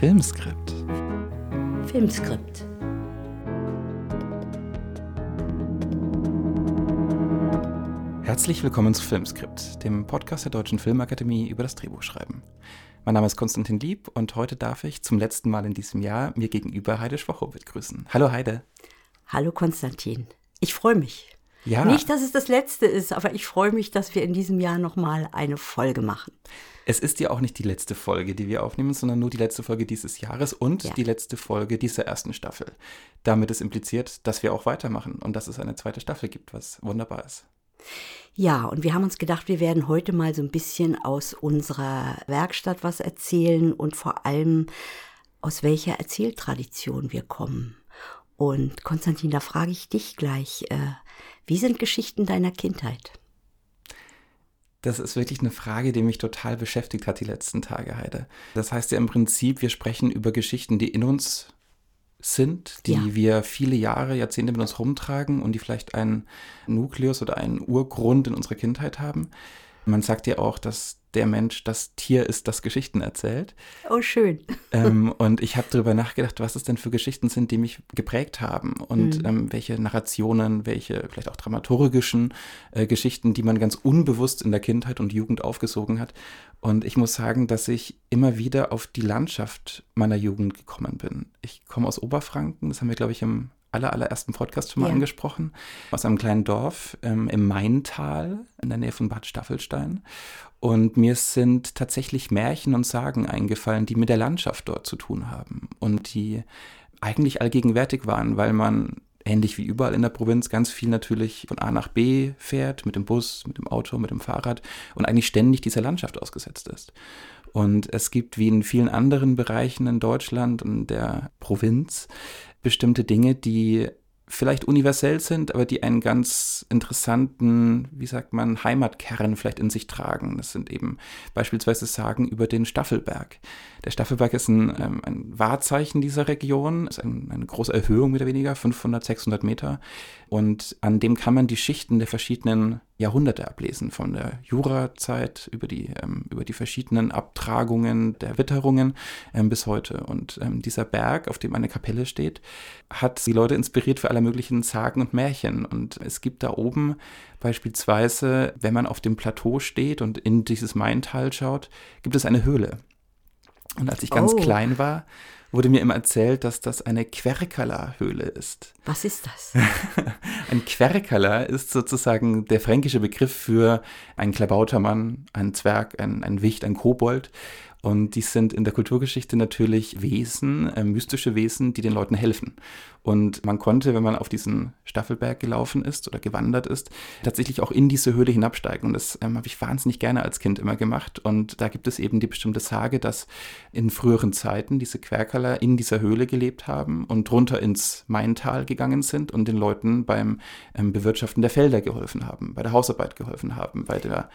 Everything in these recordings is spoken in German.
Filmskript. Filmskript. Herzlich willkommen zu Filmskript, dem Podcast der Deutschen Filmakademie über das Drehbuchschreiben. Mein Name ist Konstantin Lieb und heute darf ich zum letzten Mal in diesem Jahr mir gegenüber Heide Schwachowitz grüßen. Hallo Heide. Hallo Konstantin. Ich freue mich. Ja. Nicht, dass es das letzte ist, aber ich freue mich, dass wir in diesem Jahr nochmal eine Folge machen. Es ist ja auch nicht die letzte Folge, die wir aufnehmen, sondern nur die letzte Folge dieses Jahres und Ja. die letzte Folge dieser ersten Staffel. Damit ist impliziert, dass wir auch weitermachen und dass es eine zweite Staffel gibt, was wunderbar ist. Ja, und wir haben uns gedacht, wir werden heute mal so ein bisschen aus unserer Werkstatt was erzählen und vor allem aus welcher Erzähltradition wir kommen. Und Konstantin, da frage ich dich gleich, äh, wie sind Geschichten deiner Kindheit? Das ist wirklich eine Frage, die mich total beschäftigt hat die letzten Tage, Heide. Das heißt ja im Prinzip, wir sprechen über Geschichten, die in uns sind, die Ja. wir viele Jahre, Jahrzehnte mit uns rumtragen und die vielleicht einen Nukleus oder einen Urgrund in unserer Kindheit haben. Man sagt ja auch, dass der Mensch das Tier ist, das Geschichten erzählt. Oh, schön. ähm, und ich habe darüber nachgedacht, was es denn für Geschichten sind, die mich geprägt haben und ähm, welche Narrationen, welche vielleicht auch dramaturgischen äh, Geschichten, die man ganz unbewusst in der Kindheit und Jugend aufgesogen hat. Und ich muss sagen, dass ich immer wieder auf die Landschaft meiner Jugend gekommen bin. Ich komme aus Oberfranken, das haben wir, glaube ich, im aller, allerersten Podcast schon mal Ja. angesprochen, aus einem kleinen Dorf ähm, im Maintal in der Nähe von Bad Staffelstein. Und mir sind tatsächlich Märchen und Sagen eingefallen, die mit der Landschaft dort zu tun haben und die eigentlich allgegenwärtig waren, weil man ähnlich wie überall in der Provinz ganz viel natürlich von A nach B fährt, mit dem Bus, mit dem Auto, mit dem Fahrrad und eigentlich ständig dieser Landschaft ausgesetzt ist. Und es gibt wie in vielen anderen Bereichen in Deutschland und der Provinz bestimmte Dinge, die vielleicht universell sind, aber die einen ganz interessanten, wie sagt man, Heimatkern vielleicht in sich tragen. Das sind eben beispielsweise Sagen über den Staffelberg. Der Staffelberg ist ein, ähm, ein Wahrzeichen dieser Region, ist ein, eine große Erhöhung mehr oder weniger, 500, 600 Meter. Und an dem kann man die Schichten der verschiedenen Jahrhunderte ablesen, von der Jurazeit über die, ähm, über die verschiedenen Abtragungen der Witterungen ähm, bis heute. Und ähm, dieser Berg, auf dem eine Kapelle steht, hat die Leute inspiriert für alle möglichen Sagen und Märchen. Und es gibt da oben beispielsweise, wenn man auf dem Plateau steht und in dieses Maintal schaut, gibt es eine Höhle. Und als ich ganz Oh. klein war, wurde mir immer erzählt, dass das eine Querkala-Höhle ist. Was ist das? Ein Querkeller ist sozusagen der fränkische Begriff für einen Klabautermann, einen Zwerg, ein, ein Wicht, ein Kobold. Und die sind in der Kulturgeschichte natürlich Wesen, äh, mystische Wesen, die den Leuten helfen. Und man konnte, wenn man auf diesen Staffelberg gelaufen ist oder gewandert ist, tatsächlich auch in diese Höhle hinabsteigen. Und das ähm, habe ich wahnsinnig gerne als Kind immer gemacht. Und da gibt es eben die bestimmte Sage, dass in früheren Zeiten diese Querkeller in dieser Höhle gelebt haben und runter ins Maintal gegangen sind und den Leuten beim ähm, Bewirtschaften der Felder geholfen haben, bei der Hausarbeit geholfen haben, bei der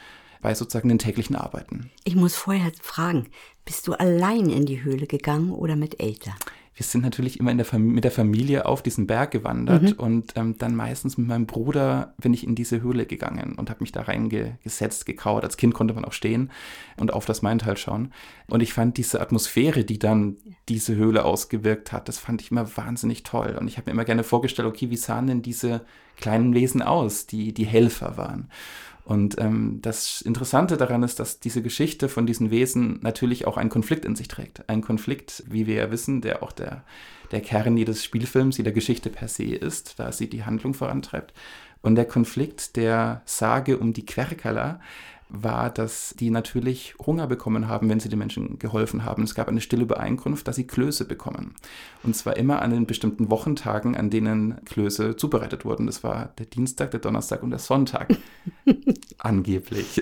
bei sozusagen den täglichen Arbeiten. Ich muss vorher fragen, bist du allein in die Höhle gegangen oder mit Eltern? Wir sind natürlich immer der mit der Familie auf diesen Berg gewandert und ähm, dann meistens mit meinem Bruder bin ich in diese Höhle gegangen und habe mich da reingesetzt, gekauert. Als Kind konnte man auch stehen und auf das Maintal schauen. Und ich fand diese Atmosphäre, die dann diese Höhle ausgewirkt hat, das fand ich immer wahnsinnig toll. Und ich habe mir immer gerne vorgestellt, okay, wie sahen denn diese kleinen Wesen aus, die die Helfer waren? Und ähm, das Interessante daran ist, dass diese Geschichte von diesen Wesen natürlich auch einen Konflikt in sich trägt. Ein Konflikt, wie wir ja wissen, der auch der, der Kern jedes Spielfilms, jeder Geschichte per se ist, da sie die Handlung vorantreibt. Und der Konflikt der Sage um die Querkala war, dass die natürlich Hunger bekommen haben, wenn sie den Menschen geholfen haben. Es gab eine stille Übereinkunft, dass sie Klöße bekommen. Und zwar immer an den bestimmten Wochentagen, an denen Klöße zubereitet wurden. Das war der Dienstag, der Donnerstag und der Sonntag. Angeblich.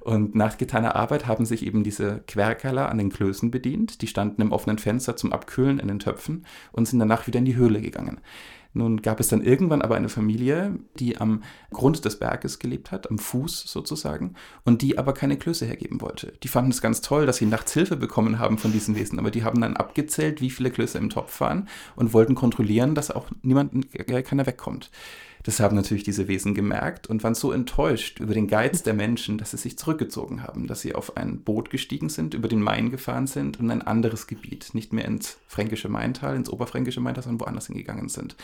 Und nach getaner Arbeit haben sich eben diese Querkerler an den Klößen bedient. Die standen im offenen Fenster zum Abkühlen in den Töpfen und sind danach wieder in die Höhle gegangen. Nun gab es dann irgendwann aber eine Familie, die am Grund des Berges gelebt hat, am Fuß sozusagen, und die aber keine Klöße hergeben wollte. Die fanden es ganz toll, dass sie nachts Hilfe bekommen haben von diesen Wesen, aber die haben dann abgezählt, wie viele Klöße im Topf waren und wollten kontrollieren, dass auch niemand, äh, keiner wegkommt. Das haben natürlich diese Wesen gemerkt und waren so enttäuscht über den Geiz der Menschen, dass sie sich zurückgezogen haben, dass sie auf ein Boot gestiegen sind, über den Main gefahren sind und ein anderes Gebiet, nicht mehr ins fränkische Maintal, ins oberfränkische Maintal, sondern woanders hingegangen sind.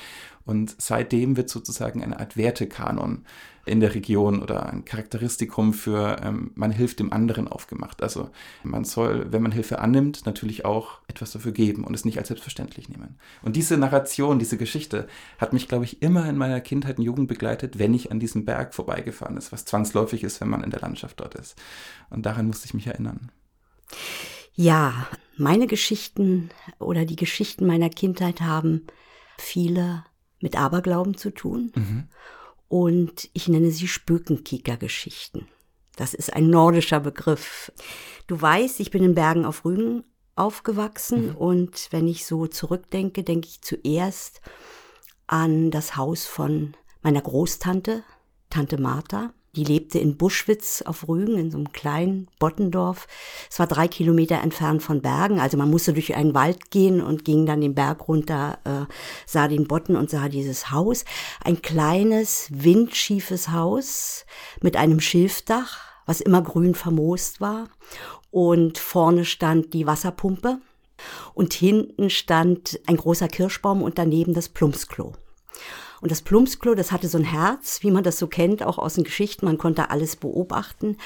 Und seitdem wird sozusagen eine Art Wertekanon in der Region oder ein Charakteristikum für ähm, man hilft dem anderen aufgemacht. Also man soll, wenn man Hilfe annimmt, natürlich auch etwas dafür geben und es nicht als selbstverständlich nehmen. Und diese Narration, diese Geschichte hat mich, glaube ich, immer in meiner Kindheit und Jugend begleitet, wenn ich an diesem Berg vorbeigefahren ist, was zwangsläufig ist, wenn man in der Landschaft dort ist. Und daran musste ich mich erinnern. Ja, meine Geschichten oder die Geschichten meiner Kindheit haben viele mit Aberglauben zu tun. Mhm. Und ich nenne sie Spökenkicker-Geschichten. Das ist ein nordischer Begriff. Du weißt, ich bin in Bergen auf Rügen aufgewachsen mhm. und wenn ich so zurückdenke, denke ich zuerst an das Haus von meiner Großtante, Tante Martha. Die lebte in Buschwitz auf Rügen, in so einem kleinen Bottendorf. Es war drei Kilometer entfernt von Bergen. Also man musste durch einen Wald gehen und ging dann den Berg runter, äh, sah den Botten und sah dieses Haus. Ein kleines, windschiefes Haus mit einem Schilfdach, was immer grün vermoost war. Und vorne stand die Wasserpumpe. Und hinten stand ein großer Kirschbaum und daneben das Plumpsklo. Und das Plumpsklo, das hatte so ein Herz, wie man das so kennt, auch aus den Geschichten. Man konnte alles beobachten.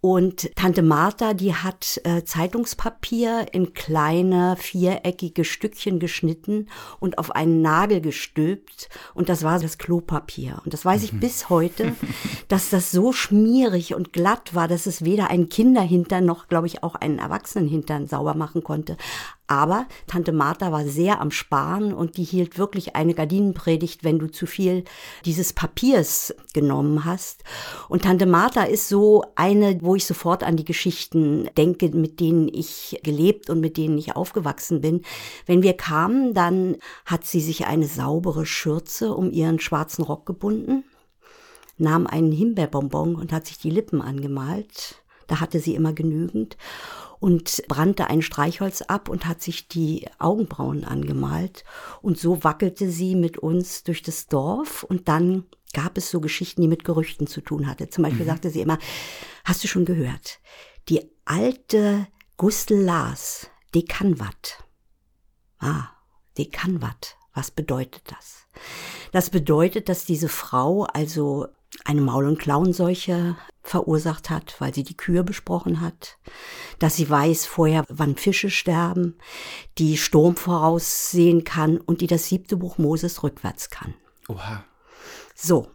Und Tante Martha, die hat äh, Zeitungspapier in kleine viereckige Stückchen geschnitten und auf einen Nagel gestülpt. Und das war das Klopapier. Und das weiß ich mhm. bis heute, dass das so schmierig und glatt war, dass es weder einen Kinderhintern noch, glaube ich, auch einen Erwachsenenhintern sauber machen konnte. Aber Tante Martha war sehr am Sparen und die hielt wirklich eine Gardinenpredigt, wenn du zu viel dieses Papiers genommen hast. Und Tante Martha ist so eine, wo ich sofort an die Geschichten denke, mit denen ich gelebt und mit denen ich aufgewachsen bin. Wenn wir kamen, dann hat sie sich eine saubere Schürze um ihren schwarzen Rock gebunden, nahm einen Himbeerbonbon und hat sich die Lippen angemalt. Da hatte sie immer genügend und brannte ein Streichholz ab und hat sich die Augenbrauen angemalt. Und so wackelte sie mit uns durch das Dorf und dann gab es so Geschichten, die mit Gerüchten zu tun hatte. Zum Beispiel mhm. sagte sie immer, hast du schon gehört, die alte Gustel Lars, die kann wat. Ah, die kann wat. Was bedeutet das? Das bedeutet, dass diese Frau also eine Maul- und Klauenseuche verursacht hat, weil sie die Kühe besprochen hat, dass sie weiß vorher, wann Fische sterben, die Sturm voraussehen kann und die das siebte Buch Moses rückwärts kann. Oha. So,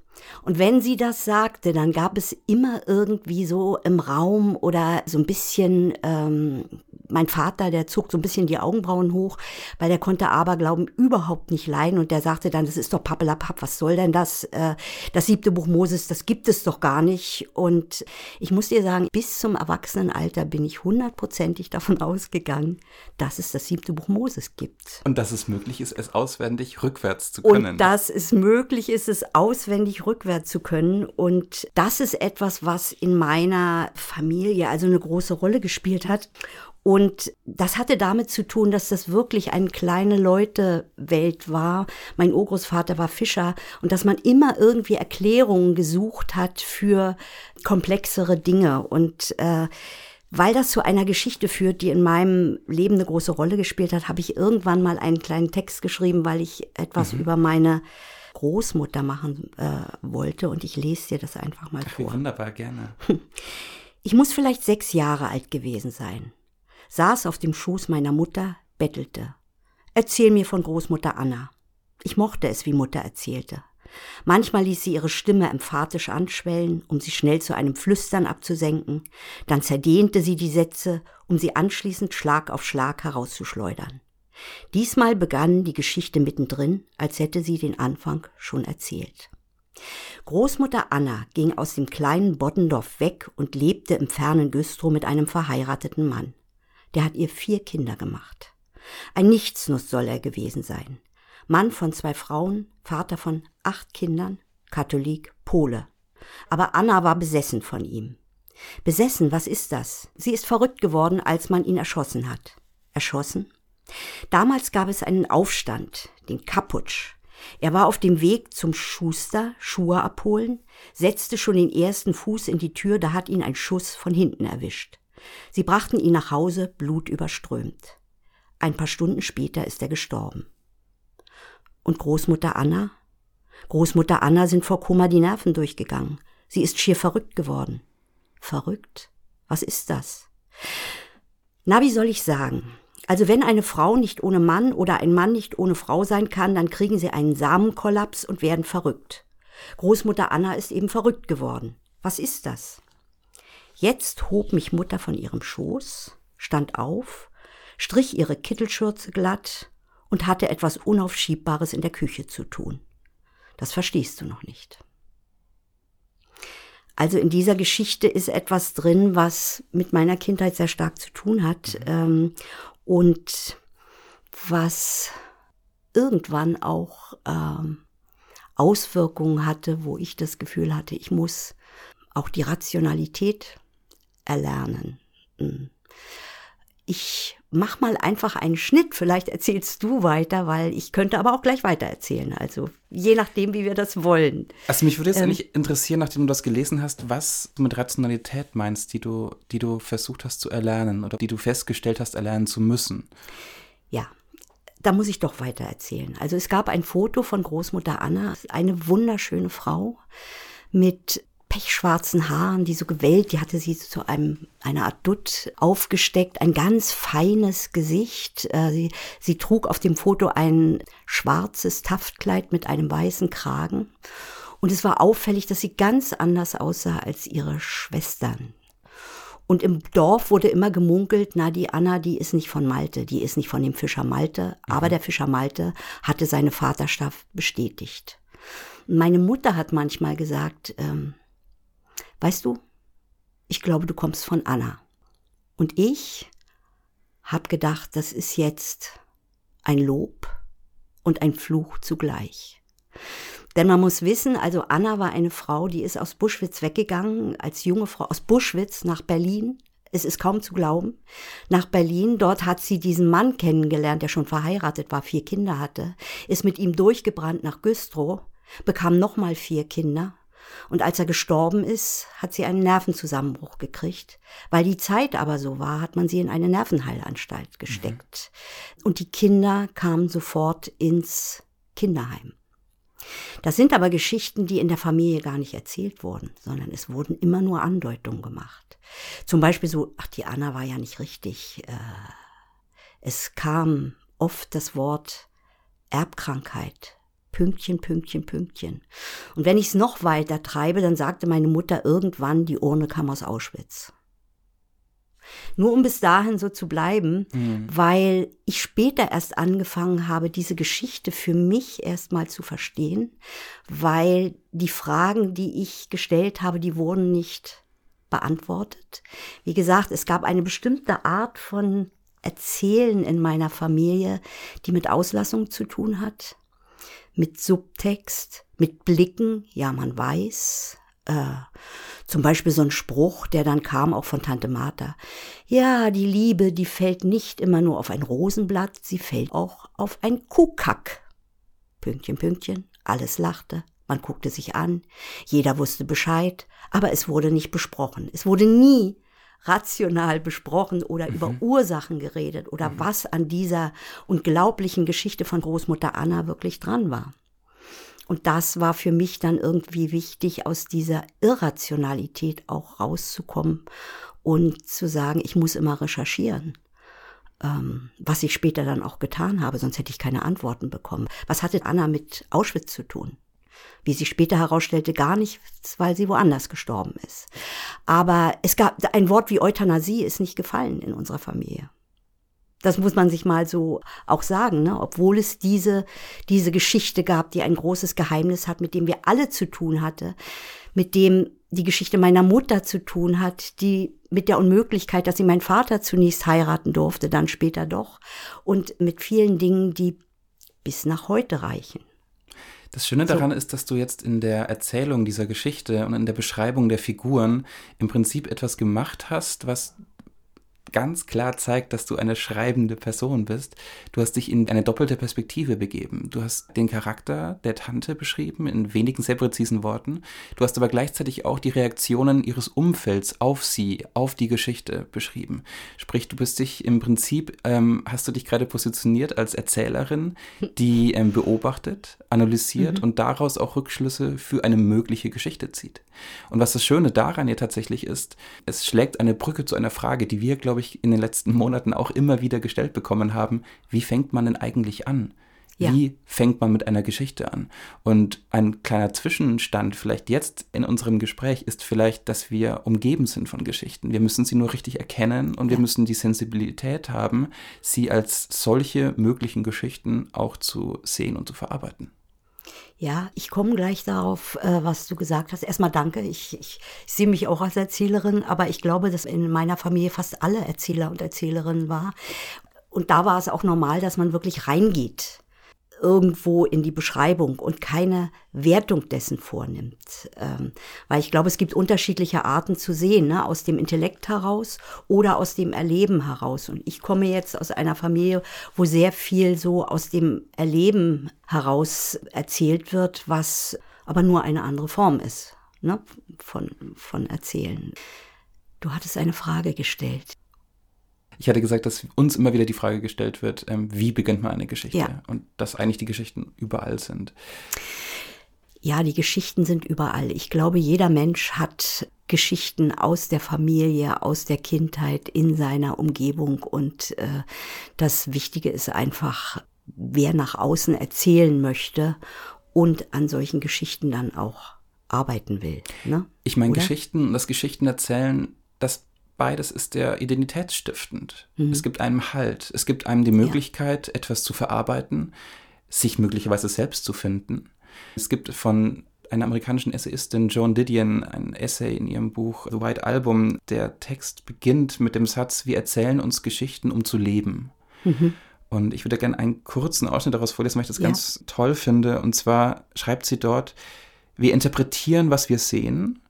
und wenn sie das sagte, dann gab es immer irgendwie so im Raum oder so ein bisschen, ähm, mein Vater, der zog so ein bisschen die Augenbrauen hoch, weil der konnte Aberglauben überhaupt nicht leiden und der sagte dann, das ist doch pappelapapp, was soll denn das? Äh, das siebte Buch Moses, das gibt es doch gar nicht. Und ich muss dir sagen, bis zum Erwachsenenalter bin ich hundertprozentig davon ausgegangen, dass es das siebte Buch Moses gibt. Und dass es möglich ist, es auswendig rückwärts zu können. Und dass es möglich ist, es auswendig rückwärts rückwärts zu können. Und das ist etwas, was in meiner Familie also eine große Rolle gespielt hat. Und das hatte damit zu tun, dass das wirklich eine kleine Leute-Welt war. Mein Urgroßvater war Fischer und dass man immer irgendwie Erklärungen gesucht hat für komplexere Dinge. Und äh, weil das zu einer Geschichte führt, die in meinem Leben eine große Rolle gespielt hat, habe ich irgendwann mal einen kleinen Text geschrieben, weil ich etwas mhm. über meine Großmutter machen äh, wollte und ich lese dir das einfach mal Ach, vor. Wunderbar, gerne. Ich muss vielleicht sechs Jahre alt gewesen sein. Saß auf dem Schoß meiner Mutter, bettelte. Erzähl mir von Großmutter Anna. Ich mochte es, wie Mutter erzählte. Manchmal ließ sie ihre Stimme emphatisch anschwellen, um sie schnell zu einem Flüstern abzusenken, dann zerdehnte sie die Sätze, um sie anschließend Schlag auf Schlag herauszuschleudern. Diesmal begann die Geschichte mittendrin, als hätte sie den Anfang schon erzählt. Großmutter Anna ging aus dem kleinen Boddendorf weg und lebte im fernen Güstrow mit einem verheirateten Mann. Der hat ihr vier Kinder gemacht. Ein Nichtsnuss soll er gewesen sein. Mann von zwei Frauen, Vater von acht Kindern, Katholik, Pole. Aber Anna war besessen von ihm. Besessen, was ist das? Sie ist verrückt geworden, als man ihn erschossen hat. Erschossen? Damals gab es einen Aufstand, den Kaputsch. Er war auf dem Weg zum Schuster, Schuhe abholen, setzte schon den ersten Fuß in die Tür, da hat ihn ein Schuss von hinten erwischt. Sie brachten ihn nach Hause, blutüberströmt. Ein paar Stunden später ist er gestorben. Und Großmutter Anna? Großmutter Anna sind vor Koma die Nerven durchgegangen. Sie ist schier verrückt geworden. Verrückt? Was ist das? Na, wie soll ich sagen? Also wenn eine Frau nicht ohne Mann oder ein Mann nicht ohne Frau sein kann, dann kriegen sie einen Samenkollaps und werden verrückt. Großmutter Anna ist eben verrückt geworden. Was ist das? Jetzt hob mich Mutter von ihrem Schoß, stand auf, strich ihre Kittelschürze glatt und hatte etwas Unaufschiebbares in der Küche zu tun. Das verstehst du noch nicht. Also in dieser Geschichte ist etwas drin, was mit meiner Kindheit sehr stark zu tun hat. Mhm. Und was irgendwann auch ähm, Auswirkungen hatte, wo ich das Gefühl hatte, ich muss auch die Rationalität erlernen. Hm. Ich mach mal einfach einen Schnitt, vielleicht erzählst du weiter, weil ich könnte aber auch gleich weiter erzählen. Also je nachdem, wie wir das wollen. Also mich würde jetzt ähm, eigentlich interessieren, nachdem du das gelesen hast, was du mit Rationalität meinst, die du, die du versucht hast zu erlernen oder die du festgestellt hast, erlernen zu müssen. Ja, da muss ich doch weiter erzählen. Also es gab ein Foto von Großmutter Anna, eine wunderschöne Frau mit pechschwarzen Haaren, die so gewellt, die hatte sie zu einem, einer Art Dutt aufgesteckt, ein ganz feines Gesicht. Äh, sie, sie trug auf dem Foto ein schwarzes Taftkleid mit einem weißen Kragen. Und es war auffällig, dass sie ganz anders aussah als ihre Schwestern. Und im Dorf wurde immer gemunkelt, na, die Anna, die ist nicht von Malte, die ist nicht von dem Fischer Malte, mhm. aber der Fischer Malte hatte seine Vaterschaft bestätigt. Meine Mutter hat manchmal gesagt, ähm, Weißt du, ich glaube, du kommst von Anna. Und ich habe gedacht, das ist jetzt ein Lob und ein Fluch zugleich. Denn man muss wissen, also Anna war eine Frau, die ist aus Buschwitz weggegangen, als junge Frau aus Buschwitz nach Berlin. Es ist kaum zu glauben. Nach Berlin, dort hat sie diesen Mann kennengelernt, der schon verheiratet war, vier Kinder hatte, ist mit ihm durchgebrannt nach Güstrow, bekam nochmal vier Kinder und als er gestorben ist, hat sie einen Nervenzusammenbruch gekriegt. Weil die Zeit aber so war, hat man sie in eine Nervenheilanstalt gesteckt. Mhm. Und die Kinder kamen sofort ins Kinderheim. Das sind aber Geschichten, die in der Familie gar nicht erzählt wurden, sondern es wurden immer nur Andeutungen gemacht. Zum Beispiel so, ach, die Anna war ja nicht richtig. Äh, es kam oft das Wort Erbkrankheit, Pünktchen, Pünktchen, Pünktchen. Und wenn ich es noch weiter treibe, dann sagte meine Mutter irgendwann, die Urne kam aus Auschwitz. Nur um bis dahin so zu bleiben, mhm. weil ich später erst angefangen habe, diese Geschichte für mich erstmal zu verstehen, weil die Fragen, die ich gestellt habe, die wurden nicht beantwortet. Wie gesagt, es gab eine bestimmte Art von Erzählen in meiner Familie, die mit Auslassung zu tun hat mit Subtext, mit Blicken, ja, man weiß. Äh, zum Beispiel so ein Spruch, der dann kam auch von Tante Martha. Ja, die Liebe, die fällt nicht immer nur auf ein Rosenblatt, sie fällt auch auf ein Kuhkack. Pünktchen, Pünktchen, alles lachte, man guckte sich an, jeder wusste Bescheid, aber es wurde nicht besprochen. Es wurde nie rational besprochen oder mhm. über Ursachen geredet oder mhm. was an dieser unglaublichen Geschichte von Großmutter Anna wirklich dran war. Und das war für mich dann irgendwie wichtig, aus dieser Irrationalität auch rauszukommen und zu sagen, ich muss immer recherchieren. Ähm, was ich später dann auch getan habe, sonst hätte ich keine Antworten bekommen. Was hatte Anna mit Auschwitz zu tun? Wie sich später herausstellte, gar nichts, weil sie woanders gestorben ist. Aber es gab ein Wort wie Euthanasie ist nicht gefallen in unserer Familie. Das muss man sich mal so auch sagen, ne? obwohl es diese, diese Geschichte gab, die ein großes Geheimnis hat, mit dem wir alle zu tun hatte, mit dem die Geschichte meiner Mutter zu tun hat, die mit der Unmöglichkeit, dass sie meinen Vater zunächst heiraten durfte, dann später doch, und mit vielen Dingen, die bis nach heute reichen. Das Schöne daran so. ist, dass du jetzt in der Erzählung dieser Geschichte und in der Beschreibung der Figuren im Prinzip etwas gemacht hast, was ganz klar zeigt, dass du eine schreibende Person bist. Du hast dich in eine doppelte Perspektive begeben. Du hast den Charakter der Tante beschrieben in wenigen sehr präzisen Worten. Du hast aber gleichzeitig auch die Reaktionen ihres Umfelds auf sie, auf die Geschichte beschrieben. Sprich, du bist dich im Prinzip, ähm, hast du dich gerade positioniert als Erzählerin, die ähm, beobachtet, analysiert mhm. und daraus auch Rückschlüsse für eine mögliche Geschichte zieht. Und was das Schöne daran ja tatsächlich ist, es schlägt eine Brücke zu einer Frage, die wir, glaube ich, in den letzten Monaten auch immer wieder gestellt bekommen haben. Wie fängt man denn eigentlich an? Ja. Wie fängt man mit einer Geschichte an? Und ein kleiner Zwischenstand vielleicht jetzt in unserem Gespräch ist vielleicht, dass wir umgeben sind von Geschichten. Wir müssen sie nur richtig erkennen und ja. wir müssen die Sensibilität haben, sie als solche möglichen Geschichten auch zu sehen und zu verarbeiten. Ja, ich komme gleich darauf, äh, was du gesagt hast. Erstmal danke. Ich, ich, ich sehe mich auch als Erzählerin, aber ich glaube, dass in meiner Familie fast alle Erzähler und Erzählerinnen war. Und da war es auch normal, dass man wirklich reingeht irgendwo in die Beschreibung und keine Wertung dessen vornimmt. Ähm, weil ich glaube, es gibt unterschiedliche Arten zu sehen, ne? aus dem Intellekt heraus oder aus dem Erleben heraus. Und ich komme jetzt aus einer Familie, wo sehr viel so aus dem Erleben heraus erzählt wird, was aber nur eine andere Form ist ne? von, von Erzählen. Du hattest eine Frage gestellt. Ich hatte gesagt, dass uns immer wieder die Frage gestellt wird, ähm, wie beginnt man eine Geschichte? Ja. Und dass eigentlich die Geschichten überall sind. Ja, die Geschichten sind überall. Ich glaube, jeder Mensch hat Geschichten aus der Familie, aus der Kindheit, in seiner Umgebung. Und äh, das Wichtige ist einfach, wer nach außen erzählen möchte und an solchen Geschichten dann auch arbeiten will. Ne? Ich meine, Geschichten, das Geschichten erzählen, das beides ist ja identitätsstiftend. Mhm. Es gibt einem Halt, es gibt einem die Möglichkeit, ja. etwas zu verarbeiten, sich möglicherweise selbst zu finden. Es gibt von einer amerikanischen Essayistin, Joan Didion, ein Essay in ihrem Buch The White Album. Der Text beginnt mit dem Satz, wir erzählen uns Geschichten, um zu leben. Mhm. Und ich würde gerne einen kurzen Ausschnitt daraus vorlesen, weil ich das ja. ganz toll finde. Und zwar schreibt sie dort, wir interpretieren, was wir sehen,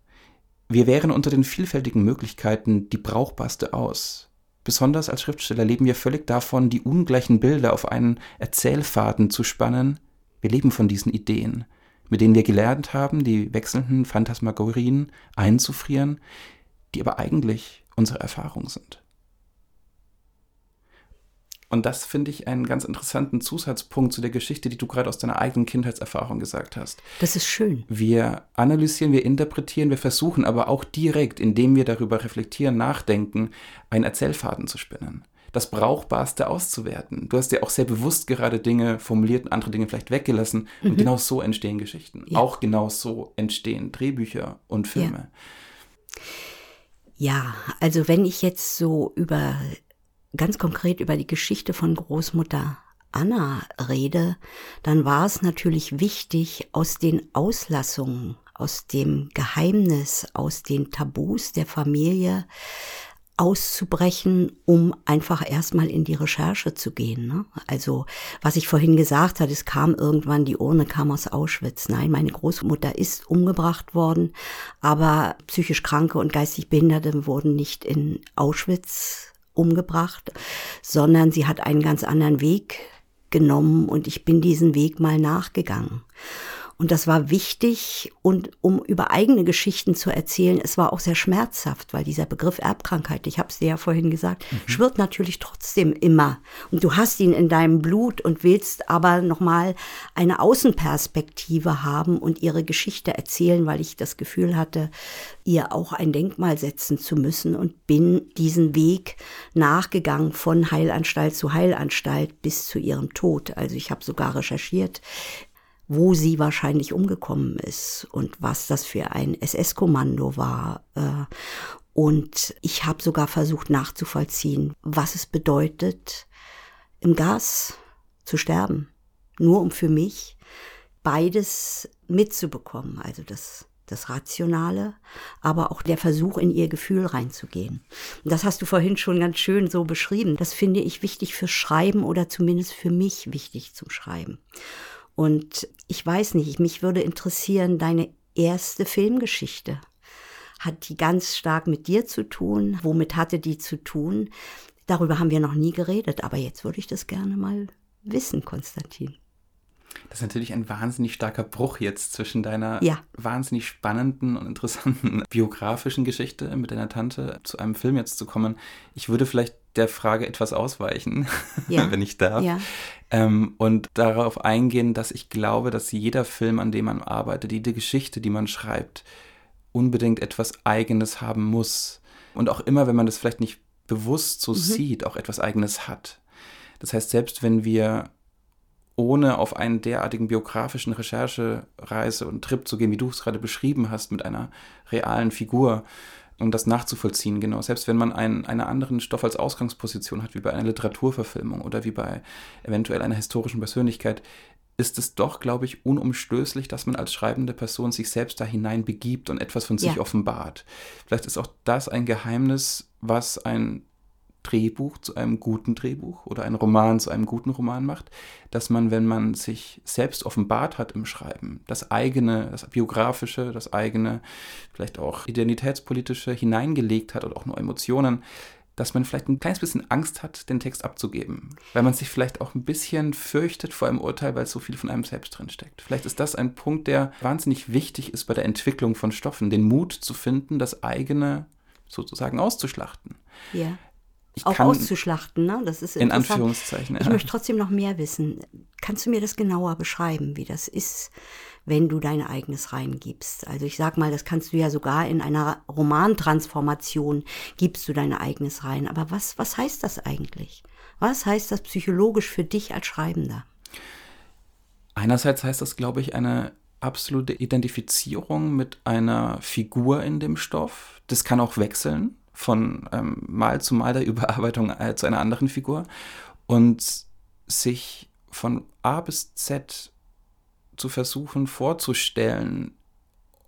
wir wären unter den vielfältigen Möglichkeiten die brauchbarste aus. Besonders als Schriftsteller leben wir völlig davon, die ungleichen Bilder auf einen Erzählfaden zu spannen. Wir leben von diesen Ideen, mit denen wir gelernt haben, die wechselnden Phantasmagorien einzufrieren, die aber eigentlich unsere Erfahrung sind. Und das finde ich einen ganz interessanten Zusatzpunkt zu der Geschichte, die du gerade aus deiner eigenen Kindheitserfahrung gesagt hast. Das ist schön. Wir analysieren, wir interpretieren, wir versuchen aber auch direkt, indem wir darüber reflektieren, nachdenken, einen Erzählfaden zu spinnen. Das Brauchbarste auszuwerten. Du hast ja auch sehr bewusst gerade Dinge formuliert und andere Dinge vielleicht weggelassen. Und mhm. genau so entstehen Geschichten. Ja. Auch genau so entstehen Drehbücher und Filme. Ja. ja, also wenn ich jetzt so über ganz konkret über die Geschichte von Großmutter Anna rede, dann war es natürlich wichtig, aus den Auslassungen, aus dem Geheimnis, aus den Tabus der Familie auszubrechen, um einfach erstmal in die Recherche zu gehen. Ne? Also, was ich vorhin gesagt hatte, es kam irgendwann, die Urne kam aus Auschwitz. Nein, meine Großmutter ist umgebracht worden, aber psychisch Kranke und geistig Behinderte wurden nicht in Auschwitz umgebracht, sondern sie hat einen ganz anderen Weg genommen und ich bin diesen Weg mal nachgegangen. Und das war wichtig und um über eigene Geschichten zu erzählen, es war auch sehr schmerzhaft, weil dieser Begriff Erbkrankheit, ich habe es dir ja vorhin gesagt, mhm. schwirrt natürlich trotzdem immer. Und du hast ihn in deinem Blut und willst aber nochmal eine Außenperspektive haben und ihre Geschichte erzählen, weil ich das Gefühl hatte, ihr auch ein Denkmal setzen zu müssen und bin diesen Weg nachgegangen von Heilanstalt zu Heilanstalt bis zu ihrem Tod. Also ich habe sogar recherchiert, wo sie wahrscheinlich umgekommen ist und was das für ein SS-Kommando war. Äh, und ich habe sogar versucht nachzuvollziehen, was es bedeutet, im Gas zu sterben. Nur um für mich beides mitzubekommen. Also das, das Rationale, aber auch der Versuch, in ihr Gefühl reinzugehen. Und das hast du vorhin schon ganz schön so beschrieben. Das finde ich wichtig fürs Schreiben oder zumindest für mich wichtig zum Schreiben. Und ich weiß nicht, mich würde interessieren, deine erste Filmgeschichte. Hat die ganz stark mit dir zu tun? Womit hatte die zu tun? Darüber haben wir noch nie geredet, aber jetzt würde ich das gerne mal wissen, Konstantin. Das ist natürlich ein wahnsinnig starker Bruch jetzt zwischen deiner ja. wahnsinnig spannenden und interessanten biografischen Geschichte mit deiner Tante zu einem Film jetzt zu kommen. Ich würde vielleicht der Frage etwas ausweichen, ja. wenn ich darf. Ja. Ähm, und darauf eingehen, dass ich glaube, dass jeder Film, an dem man arbeitet, jede Geschichte, die man schreibt, unbedingt etwas Eigenes haben muss. Und auch immer, wenn man das vielleicht nicht bewusst so mhm. sieht, auch etwas Eigenes hat. Das heißt, selbst wenn wir ohne auf einen derartigen biografischen Recherchereise und Trip zu gehen, wie du es gerade beschrieben hast, mit einer realen Figur, um das nachzuvollziehen, genau. Selbst wenn man einen, einen anderen Stoff als Ausgangsposition hat, wie bei einer Literaturverfilmung oder wie bei eventuell einer historischen Persönlichkeit, ist es doch, glaube ich, unumstößlich, dass man als schreibende Person sich selbst da hinein begibt und etwas von sich ja. offenbart. Vielleicht ist auch das ein Geheimnis, was ein Drehbuch zu einem guten Drehbuch oder ein Roman zu einem guten Roman macht, dass man, wenn man sich selbst offenbart hat im Schreiben, das eigene, das biografische, das eigene, vielleicht auch identitätspolitische hineingelegt hat oder auch nur Emotionen, dass man vielleicht ein kleines bisschen Angst hat, den Text abzugeben, weil man sich vielleicht auch ein bisschen fürchtet vor einem Urteil, weil so viel von einem selbst drin steckt. Vielleicht ist das ein Punkt, der wahnsinnig wichtig ist bei der Entwicklung von Stoffen, den Mut zu finden, das eigene sozusagen auszuschlachten. Ja ich auch auszuschlachten. Ne? Das ist in Anführungszeichen. Ja. Ich möchte trotzdem noch mehr wissen. Kannst du mir das genauer beschreiben, wie das ist, wenn du dein eigenes reingibst? Also ich sag mal, das kannst du ja sogar in einer Romantransformation gibst du dein eigenes rein. Aber was, was heißt das eigentlich? Was heißt das psychologisch für dich als Schreibender? Einerseits heißt das, glaube ich, eine absolute Identifizierung mit einer Figur in dem Stoff. Das kann auch wechseln von ähm, Mal zu Mal der Überarbeitung äh, zu einer anderen Figur und sich von A bis Z zu versuchen vorzustellen,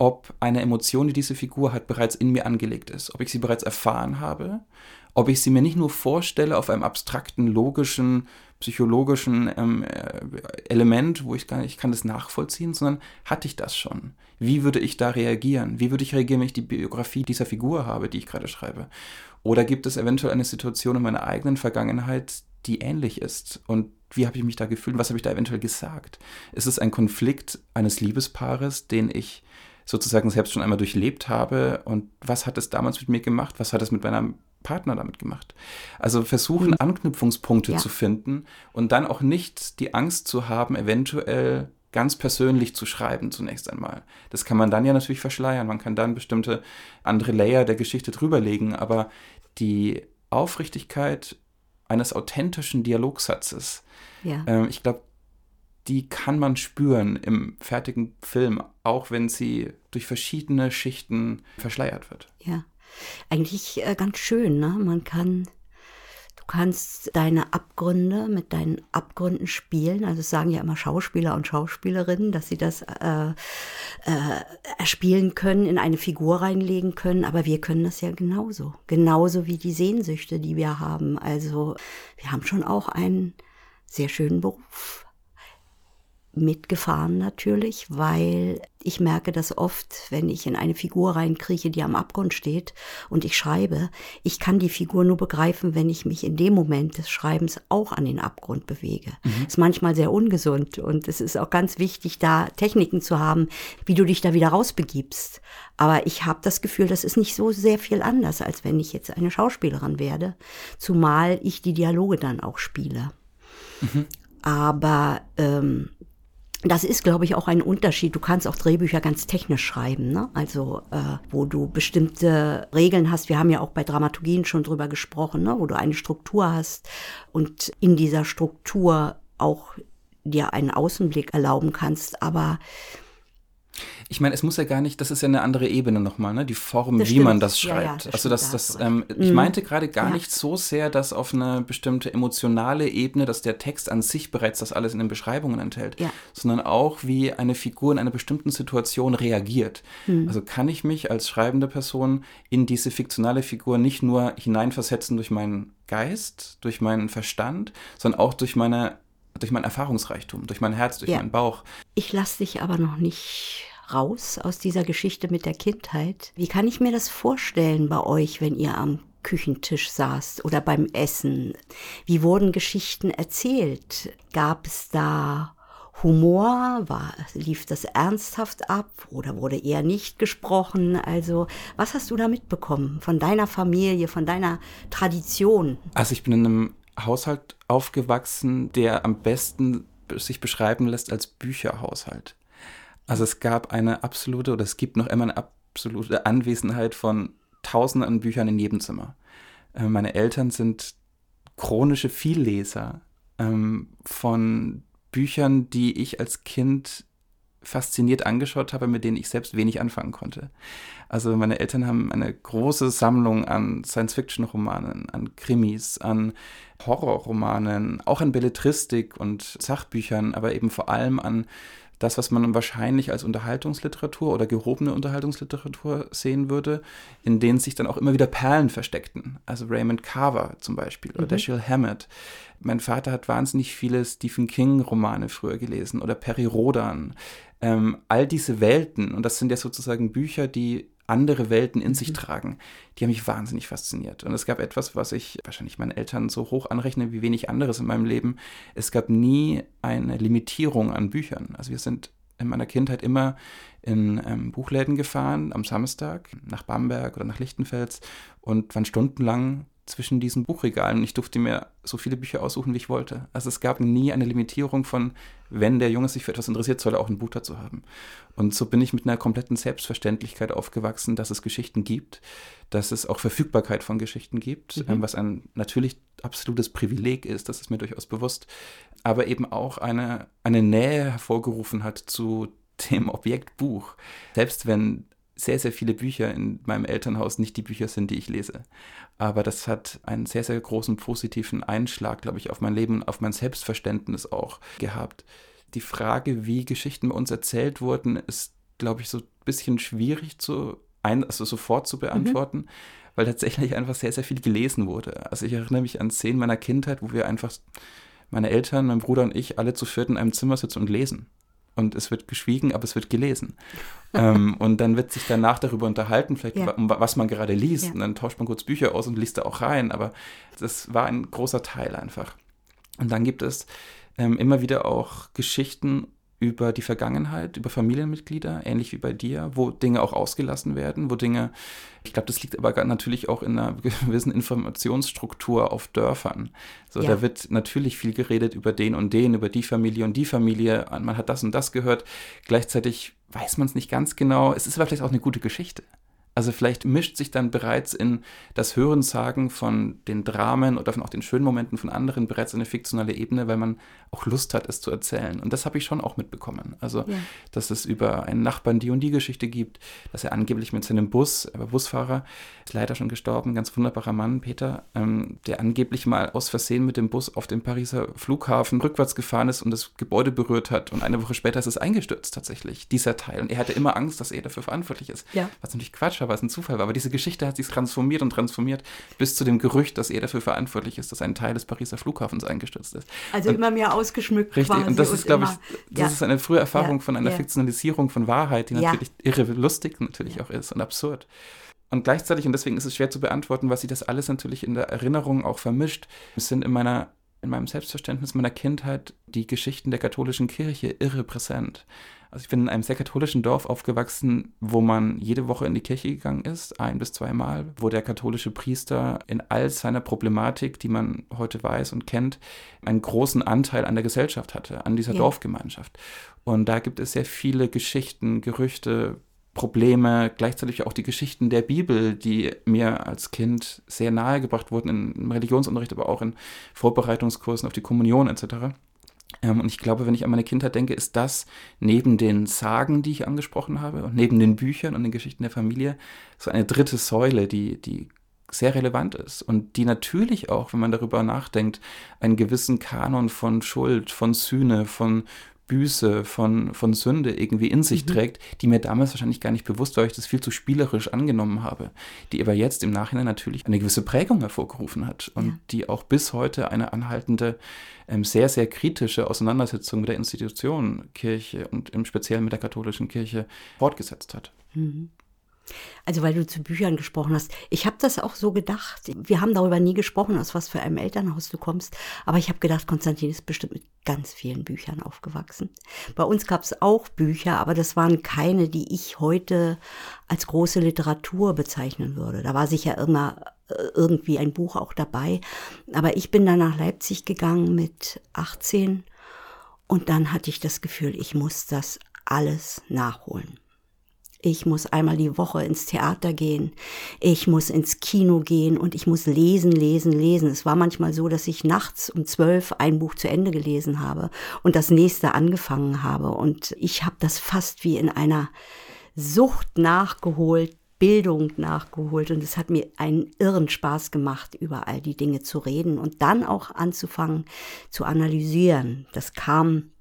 ob eine Emotion, die diese Figur hat, bereits in mir angelegt ist, ob ich sie bereits erfahren habe, ob ich sie mir nicht nur vorstelle auf einem abstrakten, logischen, psychologischen ähm, äh, Element, wo ich gar nicht, ich kann das nachvollziehen, sondern hatte ich das schon? Wie würde ich da reagieren? Wie würde ich reagieren, wenn ich die Biografie dieser Figur habe, die ich gerade schreibe? Oder gibt es eventuell eine Situation in meiner eigenen Vergangenheit, die ähnlich ist? Und wie habe ich mich da gefühlt? Was habe ich da eventuell gesagt? Ist es ein Konflikt eines Liebespaares, den ich sozusagen selbst schon einmal durchlebt habe? Und was hat es damals mit mir gemacht? Was hat es mit meinem Partner damit gemacht. Also versuchen, mhm. Anknüpfungspunkte ja. zu finden und dann auch nicht die Angst zu haben, eventuell ganz persönlich zu schreiben zunächst einmal. Das kann man dann ja natürlich verschleiern. Man kann dann bestimmte andere Layer der Geschichte drüberlegen, aber die Aufrichtigkeit eines authentischen Dialogsatzes, ja. ähm, ich glaube, die kann man spüren im fertigen Film, auch wenn sie durch verschiedene Schichten verschleiert wird. Ja eigentlich äh, ganz schön. Ne? Man kann, du kannst deine Abgründe mit deinen Abgründen spielen. Also sagen ja immer Schauspieler und Schauspielerinnen, dass sie das äh, äh, spielen können, in eine Figur reinlegen können. Aber wir können das ja genauso. Genauso wie die Sehnsüchte, die wir haben. Also wir haben schon auch einen sehr schönen Beruf mitgefahren natürlich, weil ich merke das oft, wenn ich in eine Figur reinkrieche, die am Abgrund steht und ich schreibe, ich kann die Figur nur begreifen, wenn ich mich in dem Moment des Schreibens auch an den Abgrund bewege. Mhm. Ist manchmal sehr ungesund und es ist auch ganz wichtig, da Techniken zu haben, wie du dich da wieder rausbegibst. Aber ich habe das Gefühl, das ist nicht so sehr viel anders, als wenn ich jetzt eine Schauspielerin werde, zumal ich die Dialoge dann auch spiele. Mhm. Aber ähm, das ist, glaube ich, auch ein Unterschied. Du kannst auch Drehbücher ganz technisch schreiben, ne? also äh, wo du bestimmte Regeln hast. Wir haben ja auch bei Dramaturgien schon drüber gesprochen, ne? wo du eine Struktur hast und in dieser Struktur auch dir einen Außenblick erlauben kannst. Aber ich meine, es muss ja gar nicht, das ist ja eine andere Ebene nochmal, ne? Die Form, das wie stimmt. man das schreibt. Ja, ja, das also das, das, ähm, ich mhm. meinte gerade gar ja. nicht so sehr, dass auf eine bestimmte emotionale Ebene, dass der Text an sich bereits das alles in den Beschreibungen enthält, sondern auch, wie eine Figur in einer bestimmten Situation reagiert. Mhm. Also kann ich mich als schreibende Person in diese fiktionale Figur nicht nur hineinversetzen durch meinen Geist, durch meinen Verstand, sondern auch durch meine durch mein Erfahrungsreichtum, durch mein Herz, durch meinen Bauch. Ich lasse dich aber noch nicht raus aus dieser Geschichte mit der Kindheit. Wie kann ich mir das vorstellen bei euch, wenn ihr am Küchentisch saßt oder beim Essen? Wie wurden Geschichten erzählt? Gab es da Humor? War, lief das ernsthaft ab oder wurde eher nicht gesprochen? Also, was hast du da mitbekommen von deiner Familie, von deiner Tradition? Also, ich bin in einem Haushalt aufgewachsen, der am besten sich beschreiben lässt als Bücherhaushalt. Also es gab eine absolute oder es gibt noch immer eine absolute Anwesenheit von Tausenden an Büchern in jedem Zimmer. Äh, meine Eltern sind chronische Vielleser ähm, von Büchern, die ich als Kind fasziniert angeschaut habe, mit denen ich selbst wenig anfangen konnte. Also meine Eltern haben eine große Sammlung an Science-Fiction-Romanen, an Krimis, an Horrorromanen, auch an Belletristik und Sachbüchern, aber eben vor allem an das, was man wahrscheinlich als Unterhaltungsliteratur oder gehobene Unterhaltungsliteratur sehen würde, in denen sich dann auch immer wieder Perlen versteckten. Also Raymond Carver zum Beispiel oder mhm. Dashiell Hammett. Mein Vater hat wahnsinnig viele Stephen King-Romane früher gelesen oder Perry Rodan. Ähm, all diese Welten, und das sind ja sozusagen Bücher, die andere Welten in mhm. sich tragen, die haben mich wahnsinnig fasziniert. Und es gab etwas, was ich wahrscheinlich meinen Eltern so hoch anrechne wie wenig anderes in meinem Leben. Es gab nie eine Limitierung an Büchern. Also wir sind in meiner Kindheit immer in ähm, Buchläden gefahren am Samstag nach Bamberg oder nach Lichtenfels und waren stundenlang zwischen diesen Buchregalen. Ich durfte mir so viele Bücher aussuchen, wie ich wollte. Also es gab nie eine Limitierung von, wenn der Junge sich für etwas interessiert, soll er auch ein Buch dazu haben. Und so bin ich mit einer kompletten Selbstverständlichkeit aufgewachsen, dass es Geschichten gibt, dass es auch Verfügbarkeit von Geschichten gibt, mhm. Ähm, was ein natürlich absolutes Privileg ist, das ist mir durchaus bewusst, aber eben auch eine, eine Nähe hervorgerufen hat zu dem Objekt Buch. Selbst wenn sehr, sehr viele Bücher in meinem Elternhaus nicht die Bücher sind, die ich lese. Aber das hat einen sehr, sehr großen positiven Einschlag, glaube ich, auf mein Leben, auf mein Selbstverständnis auch gehabt. Die Frage, wie Geschichten bei uns erzählt wurden, ist, glaube ich, so ein bisschen schwierig zu ein, also sofort zu beantworten, mhm. weil tatsächlich einfach sehr, sehr viel gelesen wurde. Also ich erinnere mich an Szenen meiner Kindheit, wo wir einfach, meine Eltern, mein Bruder und ich, alle zu viert in einem Zimmer sitzen und lesen und es wird geschwiegen, aber es wird gelesen. ähm, und dann wird sich danach darüber unterhalten, vielleicht ja. um was man gerade liest. Ja. Und dann tauscht man kurz Bücher aus und liest da auch rein. Aber das war ein großer Teil einfach. Und dann gibt es ähm, immer wieder auch Geschichten über die Vergangenheit, über Familienmitglieder, ähnlich wie bei dir, wo Dinge auch ausgelassen werden, wo Dinge, ich glaube, das liegt aber natürlich auch in einer gewissen Informationsstruktur auf Dörfern. So, ja. da wird natürlich viel geredet über den und den, über die Familie und die Familie. Man hat das und das gehört. Gleichzeitig weiß man es nicht ganz genau. Es ist aber vielleicht auch eine gute Geschichte. Also vielleicht mischt sich dann bereits in das Hörensagen von den Dramen oder von auch den schönen Momenten von anderen bereits eine fiktionale Ebene, weil man auch Lust hat, es zu erzählen. Und das habe ich schon auch mitbekommen. Also, ja. dass es über einen Nachbarn die und die Geschichte gibt, dass er angeblich mit seinem Bus, er war Busfahrer, ist leider schon gestorben, ganz wunderbarer Mann, Peter, ähm, der angeblich mal aus Versehen mit dem Bus auf dem Pariser Flughafen rückwärts gefahren ist und das Gebäude berührt hat. Und eine Woche später ist es eingestürzt tatsächlich, dieser Teil. Und er hatte immer Angst, dass er dafür verantwortlich ist. Ja. Was natürlich Quatsch war, was ein Zufall war. Aber diese Geschichte hat sich transformiert und transformiert bis zu dem Gerücht, dass er dafür verantwortlich ist, dass ein Teil des Pariser Flughafens eingestürzt ist. Also und, immer mehr ausgeschmückt. Richtig, und das ist, glaube ich, das ja. ist eine frühe Erfahrung ja, von einer ja. Fiktionalisierung von Wahrheit, die natürlich irre lustig natürlich auch ist und absurd. Und gleichzeitig, und deswegen ist es schwer zu beantworten, was sich das alles natürlich in der Erinnerung auch vermischt, es sind in meiner in meinem Selbstverständnis meiner Kindheit die Geschichten der katholischen Kirche irre präsent. Also ich bin in einem sehr katholischen Dorf aufgewachsen, wo man jede Woche in die Kirche gegangen ist, ein bis zweimal, wo der katholische Priester in all seiner Problematik, die man heute weiß und kennt, einen großen Anteil an der Gesellschaft hatte, an dieser ja. Dorfgemeinschaft. Und da gibt es sehr viele Geschichten, Gerüchte, Probleme, gleichzeitig auch die Geschichten der Bibel, die mir als Kind sehr nahe gebracht wurden im Religionsunterricht, aber auch in Vorbereitungskursen auf die Kommunion etc. Ähm, und ich glaube, wenn ich an meine Kindheit denke, ist das neben den Sagen, die ich angesprochen habe, und neben den Büchern und den Geschichten der Familie, so eine dritte Säule, die, die sehr relevant ist und die natürlich auch, wenn man darüber nachdenkt, einen gewissen Kanon von Schuld, von Sühne, von Büße, von, von Sünde irgendwie in sich mhm. trägt, die mir damals wahrscheinlich gar nicht bewusst war, weil ich das viel zu spielerisch angenommen habe, die aber jetzt im Nachhinein natürlich eine gewisse Prägung hervorgerufen hat und ja. die auch bis heute eine anhaltende, ähm, sehr, sehr kritische Auseinandersetzung mit der Institution Kirche und im Speziellen mit der katholischen Kirche fortgesetzt hat. Mhm. Also weil du zu Büchern gesprochen hast. Ich habe das auch so gedacht. Wir haben darüber nie gesprochen, aus was für einem Elternhaus du kommst. Aber ich habe gedacht, Konstantin ist bestimmt mit ganz vielen Büchern aufgewachsen. Bei uns gab es auch Bücher, aber das waren keine, die ich heute als große Literatur bezeichnen würde. Da war sicher immer äh, irgendwie ein Buch auch dabei. Aber ich bin dann nach Leipzig gegangen mit 18 und dann hatte ich das Gefühl, ich muss das alles nachholen. Ich muss einmal die Woche ins Theater gehen. Ich muss ins Kino gehen und ich muss lesen, lesen, lesen. Es war manchmal so, dass ich nachts um zwölf ein Buch zu Ende gelesen habe und das nächste angefangen habe. Und ich habe das fast wie in einer Sucht nachgeholt, Bildung nachgeholt und es hat mir einen irren Spaß gemacht, über all die Dinge zu reden und dann auch anzufangen zu analysieren. Das kam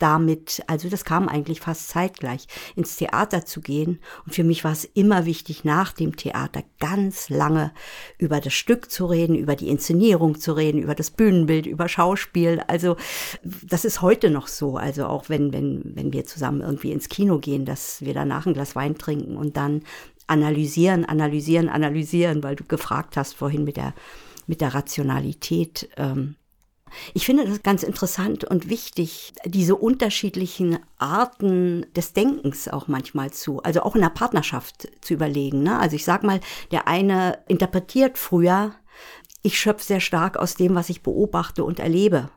damit, also das kam eigentlich fast zeitgleich, ins Theater zu gehen. Und für mich war es immer wichtig, nach dem Theater ganz lange über das Stück zu reden, über die Inszenierung zu reden, über das Bühnenbild, über Schauspiel. Also das ist heute noch so. Also auch wenn, wenn, wenn wir zusammen irgendwie ins Kino gehen, dass wir danach ein Glas Wein trinken und dann analysieren, analysieren, analysieren, weil du gefragt hast vorhin mit der, mit der Rationalität. Ähm, ich finde das ganz interessant und wichtig, diese unterschiedlichen Arten des Denkens auch manchmal zu, also auch in der Partnerschaft zu überlegen. Ne? Also ich sag mal, der eine interpretiert früher, ich schöpfe sehr stark aus dem, was ich beobachte und erlebe.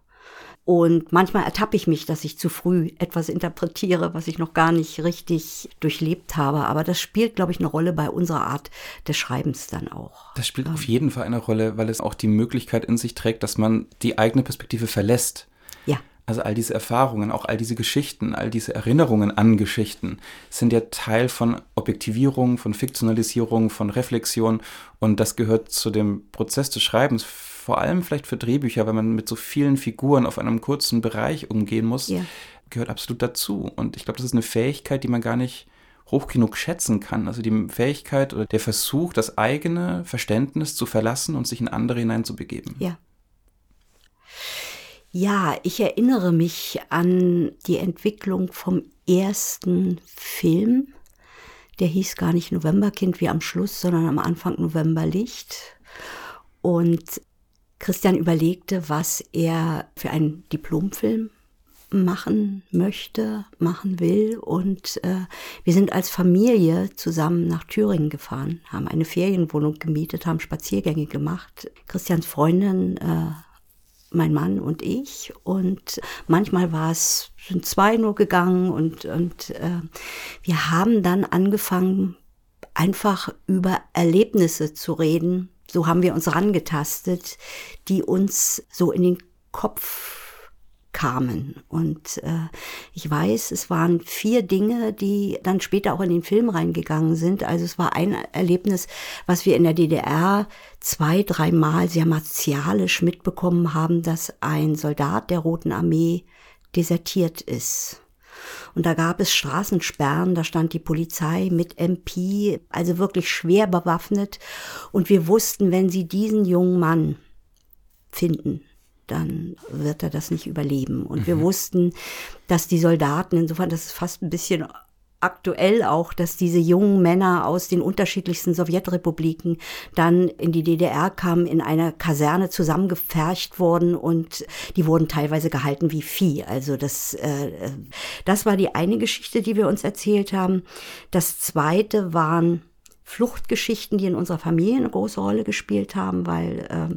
Und manchmal ertappe ich mich, dass ich zu früh etwas interpretiere, was ich noch gar nicht richtig durchlebt habe. Aber das spielt, glaube ich, eine Rolle bei unserer Art des Schreibens dann auch. Das spielt auf jeden Fall eine Rolle, weil es auch die Möglichkeit in sich trägt, dass man die eigene Perspektive verlässt. Ja. Also all diese Erfahrungen, auch all diese Geschichten, all diese Erinnerungen an Geschichten sind ja Teil von Objektivierung, von Fiktionalisierung, von Reflexion und das gehört zu dem Prozess des Schreibens vor allem vielleicht für Drehbücher, wenn man mit so vielen Figuren auf einem kurzen Bereich umgehen muss, ja. gehört absolut dazu. Und ich glaube, das ist eine Fähigkeit, die man gar nicht hoch genug schätzen kann. Also die Fähigkeit oder der Versuch, das eigene Verständnis zu verlassen und sich in andere hineinzubegeben. Ja. Ja, ich erinnere mich an die Entwicklung vom ersten Film. Der hieß gar nicht Novemberkind wie am Schluss, sondern am Anfang Novemberlicht. Und Christian überlegte, was er für einen Diplomfilm machen möchte, machen will. Und äh, wir sind als Familie zusammen nach Thüringen gefahren, haben eine Ferienwohnung gemietet, haben Spaziergänge gemacht. Christians Freundin, äh, mein Mann und ich. Und manchmal war es sind zwei nur gegangen und, und äh, wir haben dann angefangen, einfach über Erlebnisse zu reden, so haben wir uns rangetastet, die uns so in den Kopf kamen. Und äh, ich weiß, es waren vier Dinge, die dann später auch in den Film reingegangen sind. Also es war ein Erlebnis, was wir in der DDR zwei, dreimal sehr martialisch mitbekommen haben, dass ein Soldat der Roten Armee desertiert ist. Und da gab es Straßensperren, da stand die Polizei mit MP, also wirklich schwer bewaffnet. Und wir wussten, wenn sie diesen jungen Mann finden, dann wird er das nicht überleben. Und mhm. wir wussten, dass die Soldaten, insofern, das ist fast ein bisschen aktuell auch, dass diese jungen Männer aus den unterschiedlichsten Sowjetrepubliken dann in die DDR kamen, in einer Kaserne zusammengefercht wurden und die wurden teilweise gehalten wie Vieh. Also das, äh, das war die eine Geschichte, die wir uns erzählt haben. Das zweite waren Fluchtgeschichten, die in unserer Familie eine große Rolle gespielt haben, weil äh,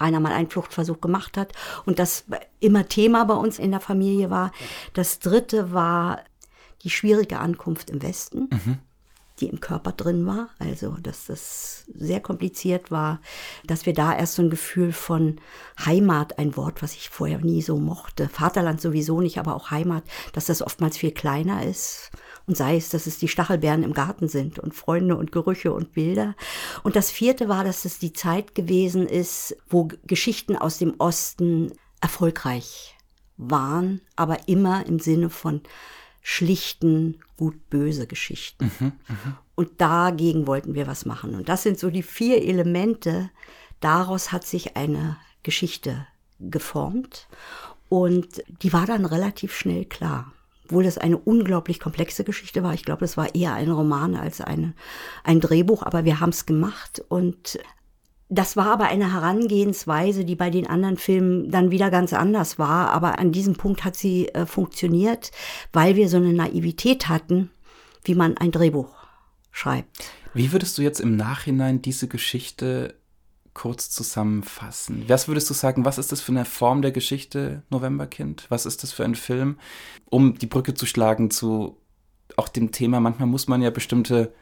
Rainer mal einen Fluchtversuch gemacht hat und das immer Thema bei uns in der Familie war. Das dritte war die schwierige Ankunft im Westen, mhm. die im Körper drin war. Also, dass das sehr kompliziert war, dass wir da erst so ein Gefühl von Heimat, ein Wort, was ich vorher nie so mochte, Vaterland sowieso nicht, aber auch Heimat, dass das oftmals viel kleiner ist. Und sei es, dass es die Stachelbeeren im Garten sind und Freunde und Gerüche und Bilder. Und das vierte war, dass es die Zeit gewesen ist, wo Geschichten aus dem Osten erfolgreich waren, aber immer im Sinne von schlichten, gut-böse Geschichten. Mhm, mh. Und dagegen wollten wir was machen. Und das sind so die vier Elemente. Daraus hat sich eine Geschichte geformt. Und die war dann relativ schnell klar. Obwohl das eine unglaublich komplexe Geschichte war. Ich glaube, das war eher ein Roman als eine, ein Drehbuch, aber wir haben es gemacht. Und das war aber eine Herangehensweise, die bei den anderen Filmen dann wieder ganz anders war. Aber an diesem Punkt hat sie äh, funktioniert, weil wir so eine Naivität hatten, wie man ein Drehbuch schreibt. Wie würdest du jetzt im Nachhinein diese Geschichte kurz zusammenfassen? Was würdest du sagen, was ist das für eine Form der Geschichte, Novemberkind? Was ist das für ein Film? Um die Brücke zu schlagen zu auch dem Thema, manchmal muss man ja bestimmte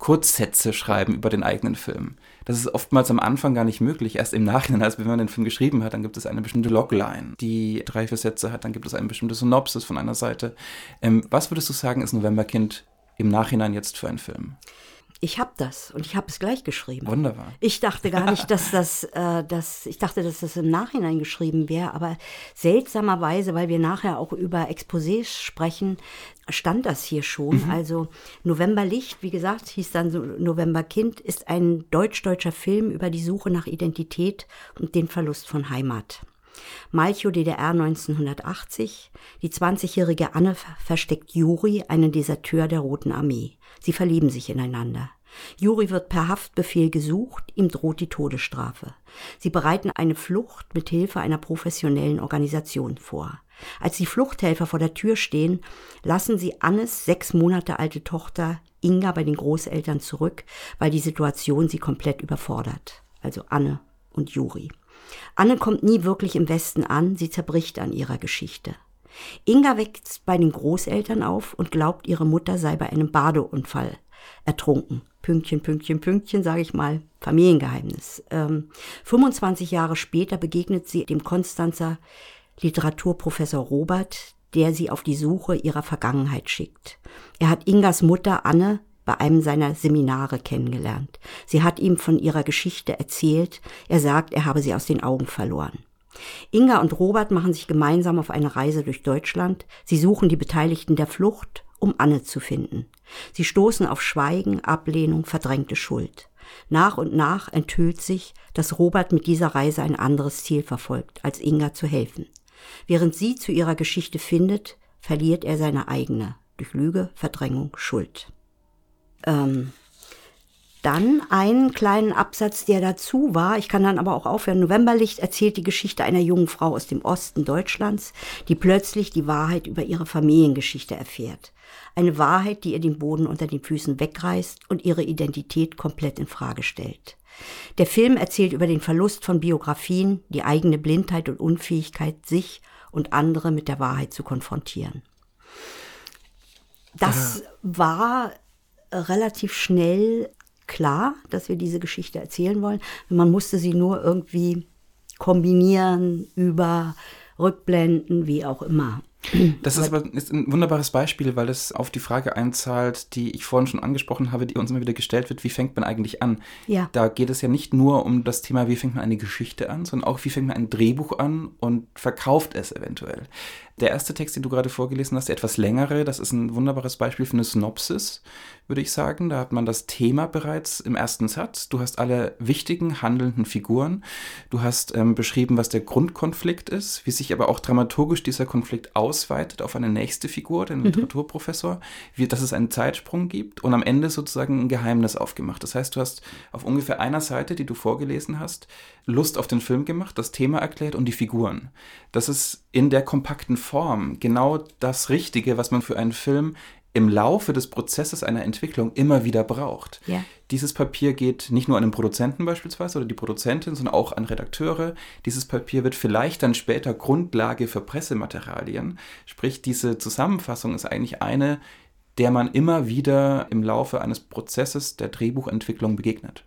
Kurzsätze schreiben über den eigenen Film. Das ist oftmals am Anfang gar nicht möglich. Erst im Nachhinein, als wenn man den Film geschrieben hat, dann gibt es eine bestimmte Logline, die drei, vier Sätze hat, dann gibt es eine bestimmte Synopsis von einer Seite. Ähm, was würdest du sagen, ist Novemberkind im Nachhinein jetzt für ein Film? Ich habe das und ich habe es gleich geschrieben. Wunderbar. Ich dachte gar nicht, dass das, äh, dass, ich dachte, dass das im Nachhinein geschrieben wäre, aber seltsamerweise, weil wir nachher auch über Exposés sprechen, stand das hier schon. Mhm. Also Novemberlicht, wie gesagt, hieß dann so Novemberkind, ist ein deutsch-deutscher Film über die Suche nach Identität und den Verlust von Heimat. Malchow DDR 1980. Die 20-jährige Anne versteckt Juri, einen Deserteur der Roten Armee. Sie verlieben sich ineinander. Juri wird per Haftbefehl gesucht, ihm droht die Todesstrafe. Sie bereiten eine Flucht mit Hilfe einer professionellen Organisation vor. Als die Fluchthelfer vor der Tür stehen, lassen sie Annes sechs Monate alte Tochter Inga bei den Großeltern zurück, weil die Situation sie komplett überfordert. Also Anne und Juri. Anne kommt nie wirklich im Westen an, sie zerbricht an ihrer Geschichte. Inga wächst bei den Großeltern auf und glaubt, ihre Mutter sei bei einem Badeunfall ertrunken. Pünktchen, Pünktchen, Pünktchen, sage ich mal, Familiengeheimnis. Ähm, 25 Jahre später begegnet sie dem Konstanzer Literaturprofessor Robert, der sie auf die Suche ihrer Vergangenheit schickt. Er hat Ingas Mutter Anne bei einem seiner Seminare kennengelernt. Sie hat ihm von ihrer Geschichte erzählt. Er sagt, er habe sie aus den Augen verloren. Inga und Robert machen sich gemeinsam auf eine Reise durch Deutschland. Sie suchen die Beteiligten der Flucht, um Anne zu finden. Sie stoßen auf Schweigen, Ablehnung, verdrängte Schuld. Nach und nach enthüllt sich, dass Robert mit dieser Reise ein anderes Ziel verfolgt, als Inga zu helfen. Während sie zu ihrer Geschichte findet, verliert er seine eigene, durch Lüge, Verdrängung, Schuld. Ähm, dann einen kleinen Absatz, der dazu war. Ich kann dann aber auch aufhören. Novemberlicht erzählt die Geschichte einer jungen Frau aus dem Osten Deutschlands, die plötzlich die Wahrheit über ihre Familiengeschichte erfährt. Eine Wahrheit, die ihr den Boden unter den Füßen wegreißt und ihre Identität komplett in Frage stellt. Der Film erzählt über den Verlust von Biografien, die eigene Blindheit und Unfähigkeit, sich und andere mit der Wahrheit zu konfrontieren. Das war relativ schnell klar, dass wir diese Geschichte erzählen wollen. Man musste sie nur irgendwie kombinieren über Rückblenden, wie auch immer. Das ist aber ist ein wunderbares Beispiel, weil es auf die Frage einzahlt, die ich vorhin schon angesprochen habe, die uns immer wieder gestellt wird, wie fängt man eigentlich an? Ja. Da geht es ja nicht nur um das Thema, wie fängt man eine Geschichte an, sondern auch, wie fängt man ein Drehbuch an und verkauft es eventuell. Der erste Text, den du gerade vorgelesen hast, der etwas längere, das ist ein wunderbares Beispiel für eine Synopsis, würde ich sagen. Da hat man das Thema bereits im ersten Satz. Du hast alle wichtigen handelnden Figuren. Du hast ähm, beschrieben, was der Grundkonflikt ist, wie sich aber auch dramaturgisch dieser Konflikt ausweitet auf eine nächste Figur, den mhm. Literaturprofessor, wie, dass es einen Zeitsprung gibt und am Ende sozusagen ein Geheimnis aufgemacht. Das heißt, du hast auf ungefähr einer Seite, die du vorgelesen hast, Lust auf den Film gemacht, das Thema erklärt und die Figuren. Das ist in der kompakten Form genau das Richtige, was man für einen Film im Laufe des Prozesses einer Entwicklung immer wieder braucht. Ja. Dieses Papier geht nicht nur an den Produzenten beispielsweise oder die Produzentin, sondern auch an Redakteure. Dieses Papier wird vielleicht dann später Grundlage für Pressematerialien. Sprich, diese Zusammenfassung ist eigentlich eine, der man immer wieder im Laufe eines Prozesses der Drehbuchentwicklung begegnet.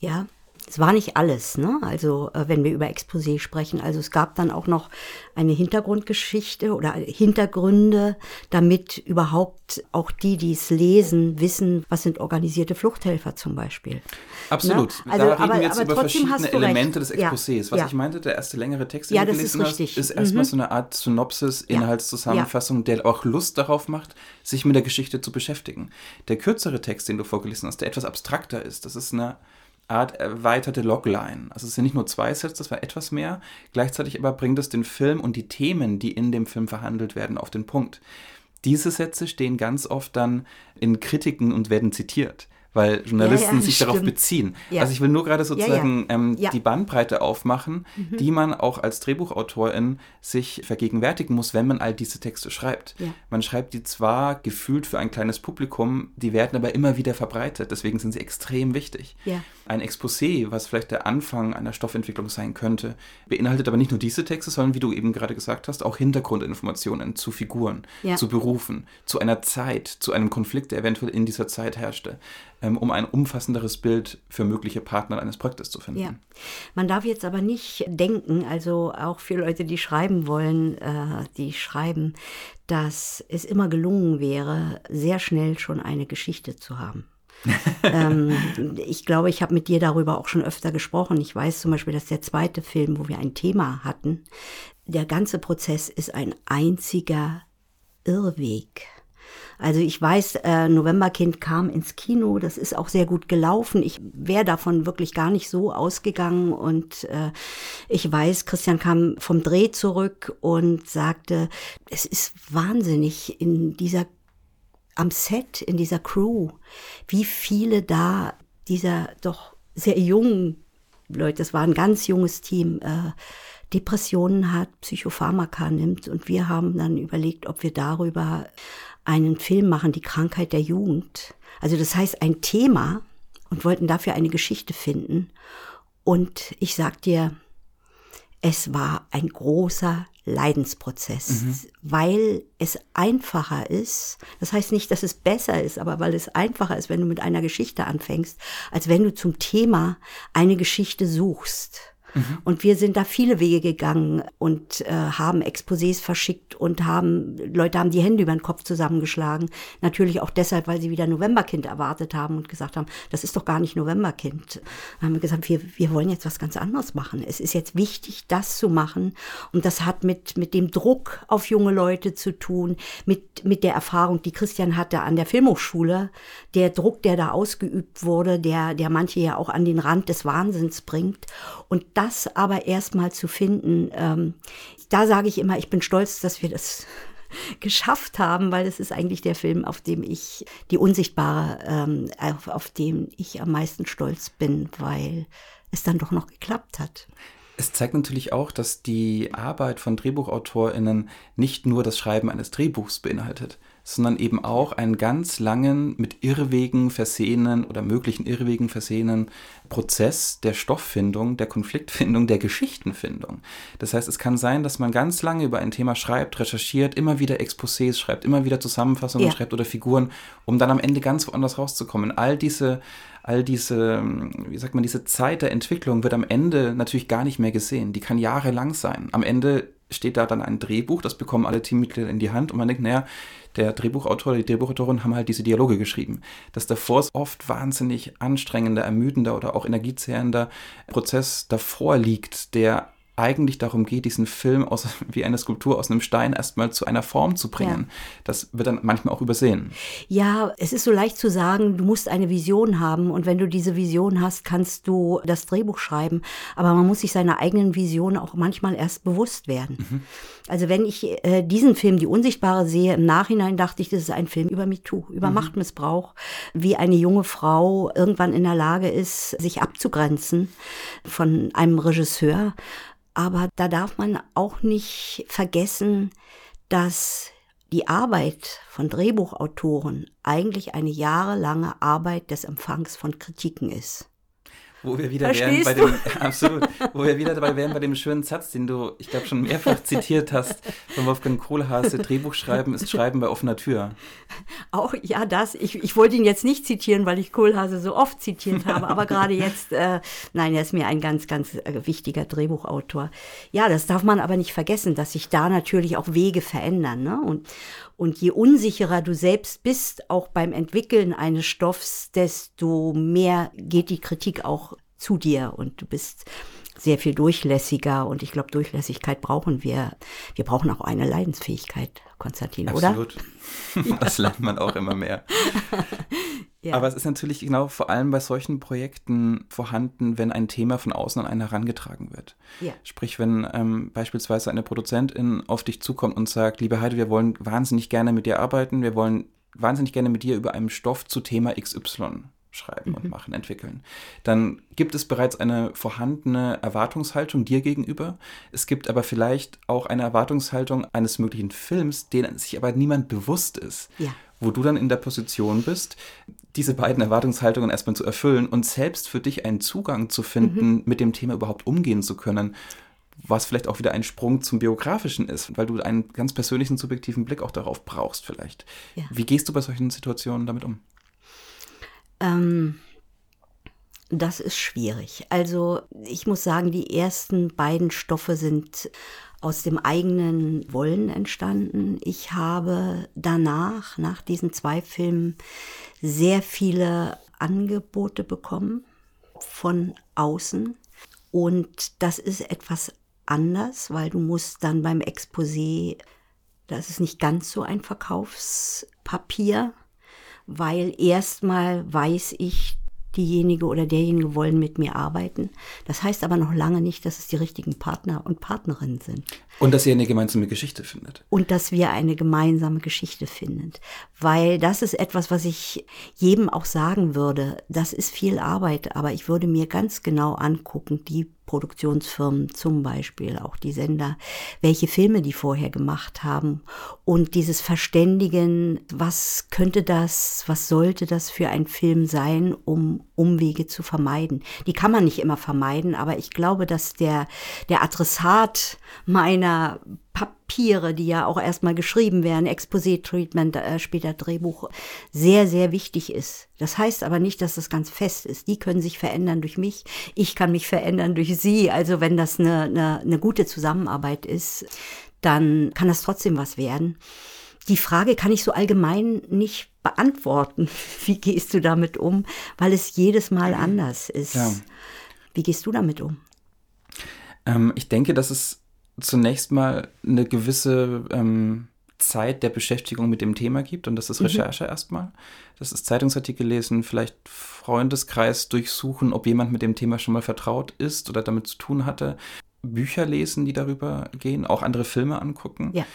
Ja, Es war nicht alles, ne? Also äh, wenn wir über Exposé sprechen. Also es gab dann auch noch eine Hintergrundgeschichte oder Hintergründe, damit überhaupt auch die, die es lesen, wissen, was sind organisierte Fluchthelfer zum Beispiel. Absolut. Ne? Also, da reden aber, wir jetzt über verschiedene Elemente des Ja, Exposés. Was ja. ich meinte, der erste längere Text, den Ja, du ist gelesen hast, richtig. ist erstmal Mhm. so eine Art Synopsis, Ja. Inhaltszusammenfassung, der auch Lust darauf macht, sich mit der Geschichte zu beschäftigen. Der kürzere Text, den du vorgelesen hast, der etwas abstrakter ist, das ist eine Art erweiterte Logline. Also es sind nicht nur zwei Sets, das war etwas mehr. Gleichzeitig aber bringt es den Film und die Themen, die in dem Film verhandelt werden, auf den Punkt. Diese Sätze stehen ganz oft dann in Kritiken und werden zitiert, weil Journalisten ja, sich darauf stimmt. beziehen. Ja. Also ich will nur gerade sozusagen Ähm, Ja. Mhm. die Bandbreite aufmachen, die man auch als Drehbuchautorin sich vergegenwärtigen muss, wenn man all diese Texte schreibt. Ja. Man schreibt die zwar gefühlt für ein kleines Publikum, die werden aber immer wieder verbreitet, deswegen sind sie extrem wichtig. Ja. Ein Exposé, was vielleicht der Anfang einer Stoffentwicklung sein könnte, beinhaltet aber nicht nur diese Texte, sondern wie du eben gerade gesagt hast, auch Hintergrundinformationen zu Figuren, Ja. zu Berufen, zu einer Zeit, zu einem Konflikt, der eventuell in dieser Zeit herrschte, um ein umfassenderes Bild für mögliche Partner eines Projektes zu finden. Ja, man darf jetzt aber nicht denken, also auch für Leute, die schreiben wollen, äh, die schreiben, dass es immer gelungen wäre, sehr schnell schon eine Geschichte zu haben. ähm, ich glaube, ich habe mit dir darüber auch schon öfter gesprochen. Ich weiß zum Beispiel, dass der zweite Film, wo wir ein Thema hatten, der ganze Prozess ist ein einziger Irrweg. Also ich weiß, äh, Novemberkind kam ins Kino, das ist auch sehr gut gelaufen. Ich wäre davon wirklich gar nicht so ausgegangen und äh, ich weiß, Christian kam vom Dreh zurück und sagte, es ist wahnsinnig in dieser am Set, in dieser Crew, wie viele da dieser doch sehr jungen Leute, das war ein ganz junges Team, äh, Depressionen hat, Psychopharmaka nimmt und wir haben dann überlegt, ob wir darüber einen Film machen, die Krankheit der Jugend. Also das heißt ein Thema und wollten dafür eine Geschichte finden. Und ich sag dir, es war ein großer Leidensprozess, weil es einfacher ist. Das heißt nicht, dass es besser ist, aber weil es einfacher ist, wenn du mit einer Geschichte anfängst, als wenn du zum Thema eine Geschichte suchst. Und wir sind da viele Wege gegangen und äh, haben Exposés verschickt und haben, Leute haben die Hände über den Kopf zusammengeschlagen. Natürlich auch deshalb, weil sie wieder Novemberkind erwartet haben und gesagt haben, das ist doch gar nicht Novemberkind. Dann haben wir gesagt, wir, wir wollen jetzt was ganz anderes machen. Es ist jetzt wichtig, das zu machen. Und das hat mit, mit dem Druck auf junge Leute zu tun, mit, mit der Erfahrung, die Christian hatte an der Filmhochschule. Der Druck, der da ausgeübt wurde, der, der manche ja auch an den Rand des Wahnsinns bringt. Und das aber erstmal zu finden, ähm, da sage ich immer, ich bin stolz, dass wir das geschafft haben, weil es ist eigentlich der Film, auf dem ich, die Unsichtbare, ähm, auf, auf dem ich am meisten stolz bin, weil es dann doch noch geklappt hat. Es zeigt natürlich auch, dass die Arbeit von DrehbuchautorInnen nicht nur das Schreiben eines Drehbuchs beinhaltet, sondern eben auch einen ganz langen, mit Irrwegen versehenen oder möglichen Irrwegen versehenen Prozess der Stofffindung, der Konfliktfindung, der Geschichtenfindung. Das heißt, es kann sein, dass man ganz lange über ein Thema schreibt, recherchiert, immer wieder Exposés schreibt, immer wieder Zusammenfassungen Ja. schreibt oder Figuren, um dann am Ende ganz woanders rauszukommen. All diese all diese, wie sagt man, diese Zeit der Entwicklung wird am Ende natürlich gar nicht mehr gesehen. Die kann jahrelang sein. Am Ende steht da dann ein Drehbuch, das bekommen alle Teammitglieder in die Hand und man denkt, naja, der Drehbuchautor, die Drehbuchautorin haben halt diese Dialoge geschrieben. Das davor oft wahnsinnig anstrengender, ermüdender oder auch energiezehrender Prozess davor liegt, der eigentlich darum geht, diesen Film aus, wie eine Skulptur aus einem Stein erstmal zu einer Form zu bringen. Ja. Das wird dann manchmal auch übersehen. Ja, es ist so leicht zu sagen, du musst eine Vision haben und wenn du diese Vision hast, kannst du das Drehbuch schreiben. Aber man muss sich seiner eigenen Vision auch manchmal erst bewusst werden. Also wenn ich äh, diesen Film, Die Unsichtbare, sehe, im Nachhinein dachte ich, das ist ein Film über MeToo, über Machtmissbrauch, wie eine junge Frau irgendwann in der Lage ist, sich abzugrenzen von einem Regisseur. Aber da darf man auch nicht vergessen, dass die Arbeit von Drehbuchautoren eigentlich eine jahrelange Arbeit des Empfangs von Kritiken ist. Wo wir wieder Verstehst wären bei dem, absolut, wo wir wieder dabei wären bei dem schönen Satz, den du, ich glaube, schon mehrfach zitiert hast, von Wolfgang Kohlhase, Drehbuch schreiben ist Schreiben bei offener Tür. Auch, ja, das, ich, ich wollte ihn jetzt nicht zitieren, weil ich Kohlhase so oft zitiert habe, aber gerade jetzt, äh, nein, er ist mir ein ganz, ganz äh, wichtiger Drehbuchautor. Ja, das darf man aber nicht vergessen, dass sich da natürlich auch Wege verändern, ne? Und, und je unsicherer du selbst bist, auch beim Entwickeln eines Stoffs, desto mehr geht die Kritik auch zu dir. Und du bist sehr viel durchlässiger. Und ich glaube, Durchlässigkeit brauchen wir. Wir brauchen auch eine Leidensfähigkeit, Konstantin, Absolut. oder? Absolut. Das lernt man auch immer mehr. ja. Aber es ist natürlich genau vor allem bei solchen Projekten vorhanden, wenn ein Thema von außen an einen herangetragen wird. Ja. Sprich, wenn ähm, beispielsweise eine Produzentin auf dich zukommt und sagt, liebe Heide, wir wollen wahnsinnig gerne mit dir arbeiten, wir wollen wahnsinnig gerne mit dir über einen Stoff zu Thema XY schreiben mhm. und machen, entwickeln. Dann gibt es bereits eine vorhandene Erwartungshaltung dir gegenüber. Es gibt aber vielleicht auch eine Erwartungshaltung eines möglichen Films, denen sich aber niemand bewusst ist. Ja. Wo du dann in der Position bist, diese beiden Erwartungshaltungen erstmal zu erfüllen und selbst für dich einen Zugang zu finden, mhm. mit dem Thema überhaupt umgehen zu können was vielleicht auch wieder ein Sprung zum Biografischen ist, weil du einen ganz persönlichen, subjektiven Blick auch darauf brauchst vielleicht. Ja. Wie gehst du bei solchen Situationen damit um? Ähm, das ist schwierig. Also ich muss sagen, die ersten beiden Stoffe sind aus dem eigenen Wollen entstanden. Ich habe danach, nach diesen zwei Filmen, sehr viele Angebote bekommen von außen. Und das ist etwas anders, weil du musst dann beim Exposé, das ist nicht ganz so ein Verkaufspapier, weil erstmal weiß ich, diejenige oder derjenige wollen mit mir arbeiten. Das heißt aber noch lange nicht, dass es die richtigen Partner und Partnerinnen sind. Und dass ihr eine gemeinsame Geschichte findet. Und dass wir eine gemeinsame Geschichte finden. Weil das ist etwas, was ich jedem auch sagen würde. Das ist viel Arbeit, aber ich würde mir ganz genau angucken, die Produktionsfirmen zum Beispiel, auch die Sender, welche Filme die vorher gemacht haben und dieses Verständigen, was könnte das, was sollte das für ein Film sein, um Umwege zu vermeiden. Die kann man nicht immer vermeiden, aber ich glaube, dass der, der Adressat meiner Papiere, die ja auch erstmal geschrieben werden, Exposé-Treatment, äh, später Drehbuch, sehr, sehr wichtig ist. Das heißt aber nicht, dass das ganz fest ist. Die können sich verändern durch mich. Ich kann mich verändern durch sie. Also wenn das eine, eine, eine gute Zusammenarbeit ist, dann kann das trotzdem was werden. Die Frage kann ich so allgemein nicht beantworten. Wie gehst du damit um? Weil es jedes Mal anders ist. Ja. Wie gehst du damit um? Ähm, ich denke, dass es zunächst mal eine gewisse ähm, Zeit der Beschäftigung mit dem Thema gibt und das ist mhm. Recherche mhm. erstmal. Das ist Zeitungsartikel lesen, vielleicht Freundeskreis durchsuchen, ob jemand mit dem Thema schon mal vertraut ist oder damit zu tun hatte. Bücher lesen, die darüber gehen, auch andere Filme angucken. Ja.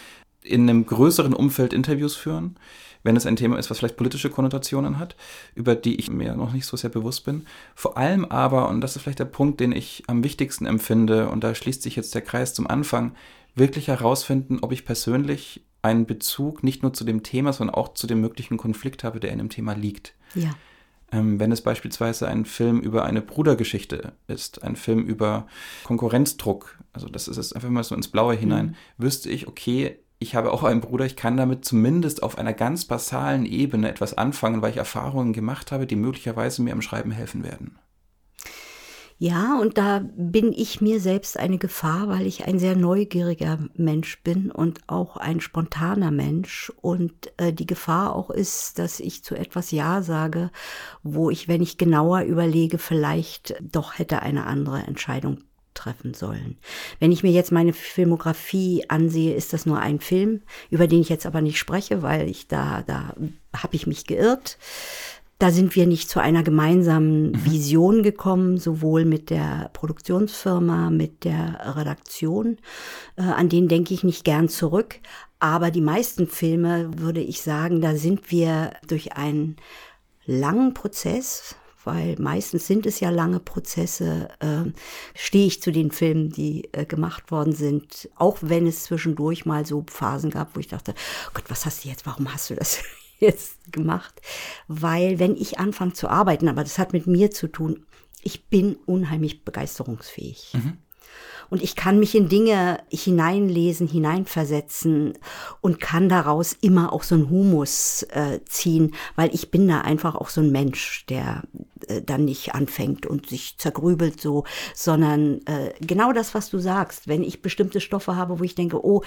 In einem größeren Umfeld Interviews führen wenn es ein Thema ist, was vielleicht politische Konnotationen hat, über die ich mir noch nicht so sehr bewusst bin. Vor allem aber, und das ist vielleicht der Punkt, den ich am wichtigsten empfinde, und da schließt sich jetzt der Kreis zum Anfang, wirklich herausfinden, ob ich persönlich einen Bezug nicht nur zu dem Thema, sondern auch zu dem möglichen Konflikt habe, der in dem Thema liegt. Ja. Ähm, wenn es beispielsweise ein Film über eine Brudergeschichte ist, ein Film über Konkurrenzdruck, also das ist jetzt einfach mal so ins Blaue hinein, mhm. wüsste ich, okay, ich habe auch einen Bruder, ich kann damit zumindest auf einer ganz basalen Ebene etwas anfangen, weil ich Erfahrungen gemacht habe, die möglicherweise mir im Schreiben helfen werden. Ja, und da bin ich mir selbst eine Gefahr, weil ich ein sehr neugieriger Mensch bin und auch ein spontaner Mensch. Und äh, die Gefahr auch ist, dass ich zu etwas Ja sage, wo ich, wenn ich genauer überlege, vielleicht doch hätte eine andere Entscheidung treffen sollen. Wenn ich mir jetzt meine Filmografie ansehe, ist das nur ein Film, über den ich jetzt aber nicht spreche, weil ich da, da habe ich mich geirrt. Da sind wir nicht zu einer gemeinsamen mhm. Vision gekommen, sowohl mit der Produktionsfirma, mit der Redaktion. Äh, an den denke ich nicht gern zurück. Aber die meisten Filme, würde ich sagen, da sind wir durch einen langen Prozess, weil meistens sind es ja lange Prozesse, äh, stehe ich zu den Filmen, die äh, gemacht worden sind, auch wenn es zwischendurch mal so Phasen gab, wo ich dachte, oh Gott, was hast du jetzt, warum hast du das jetzt gemacht? Weil wenn ich anfange zu arbeiten, aber das hat mit mir zu tun, Ich bin unheimlich begeisterungsfähig. Mhm. Und ich kann mich in Dinge hineinlesen, hineinversetzen und kann daraus immer auch so einen Humus äh, ziehen, weil ich bin da einfach auch so ein Mensch, der äh, dann nicht anfängt und sich zergrübelt so, sondern äh, genau das, was du sagst. Wenn ich bestimmte Stoffe habe, wo ich denke, oh,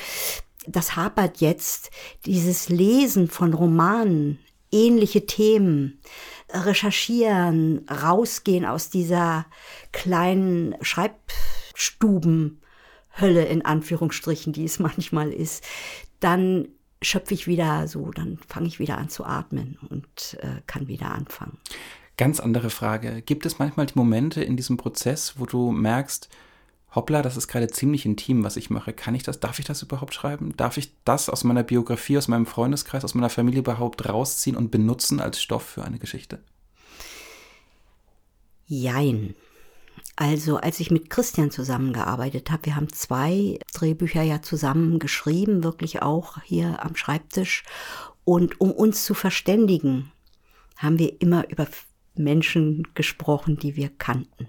das hapert jetzt, dieses Lesen von Romanen, ähnliche Themen, recherchieren, rausgehen aus dieser kleinen Schreibstubenhölle in Anführungsstrichen, die es manchmal ist, dann schöpfe ich wieder so, dann fange ich wieder an zu atmen und äh, kann wieder anfangen. Ganz andere Frage. Gibt es manchmal die Momente in diesem Prozess, wo du merkst, hoppla, das ist gerade ziemlich intim, was ich mache. Kann ich das, darf ich das überhaupt schreiben? Darf ich das aus meiner Biografie, aus meinem Freundeskreis, aus meiner Familie überhaupt rausziehen und benutzen als Stoff für eine Geschichte? Jein. Also als ich mit Christian zusammengearbeitet habe, wir haben zwei Drehbücher ja zusammen geschrieben, wirklich auch hier am Schreibtisch. Und um uns zu verständigen, haben wir immer über Menschen gesprochen, die wir kannten.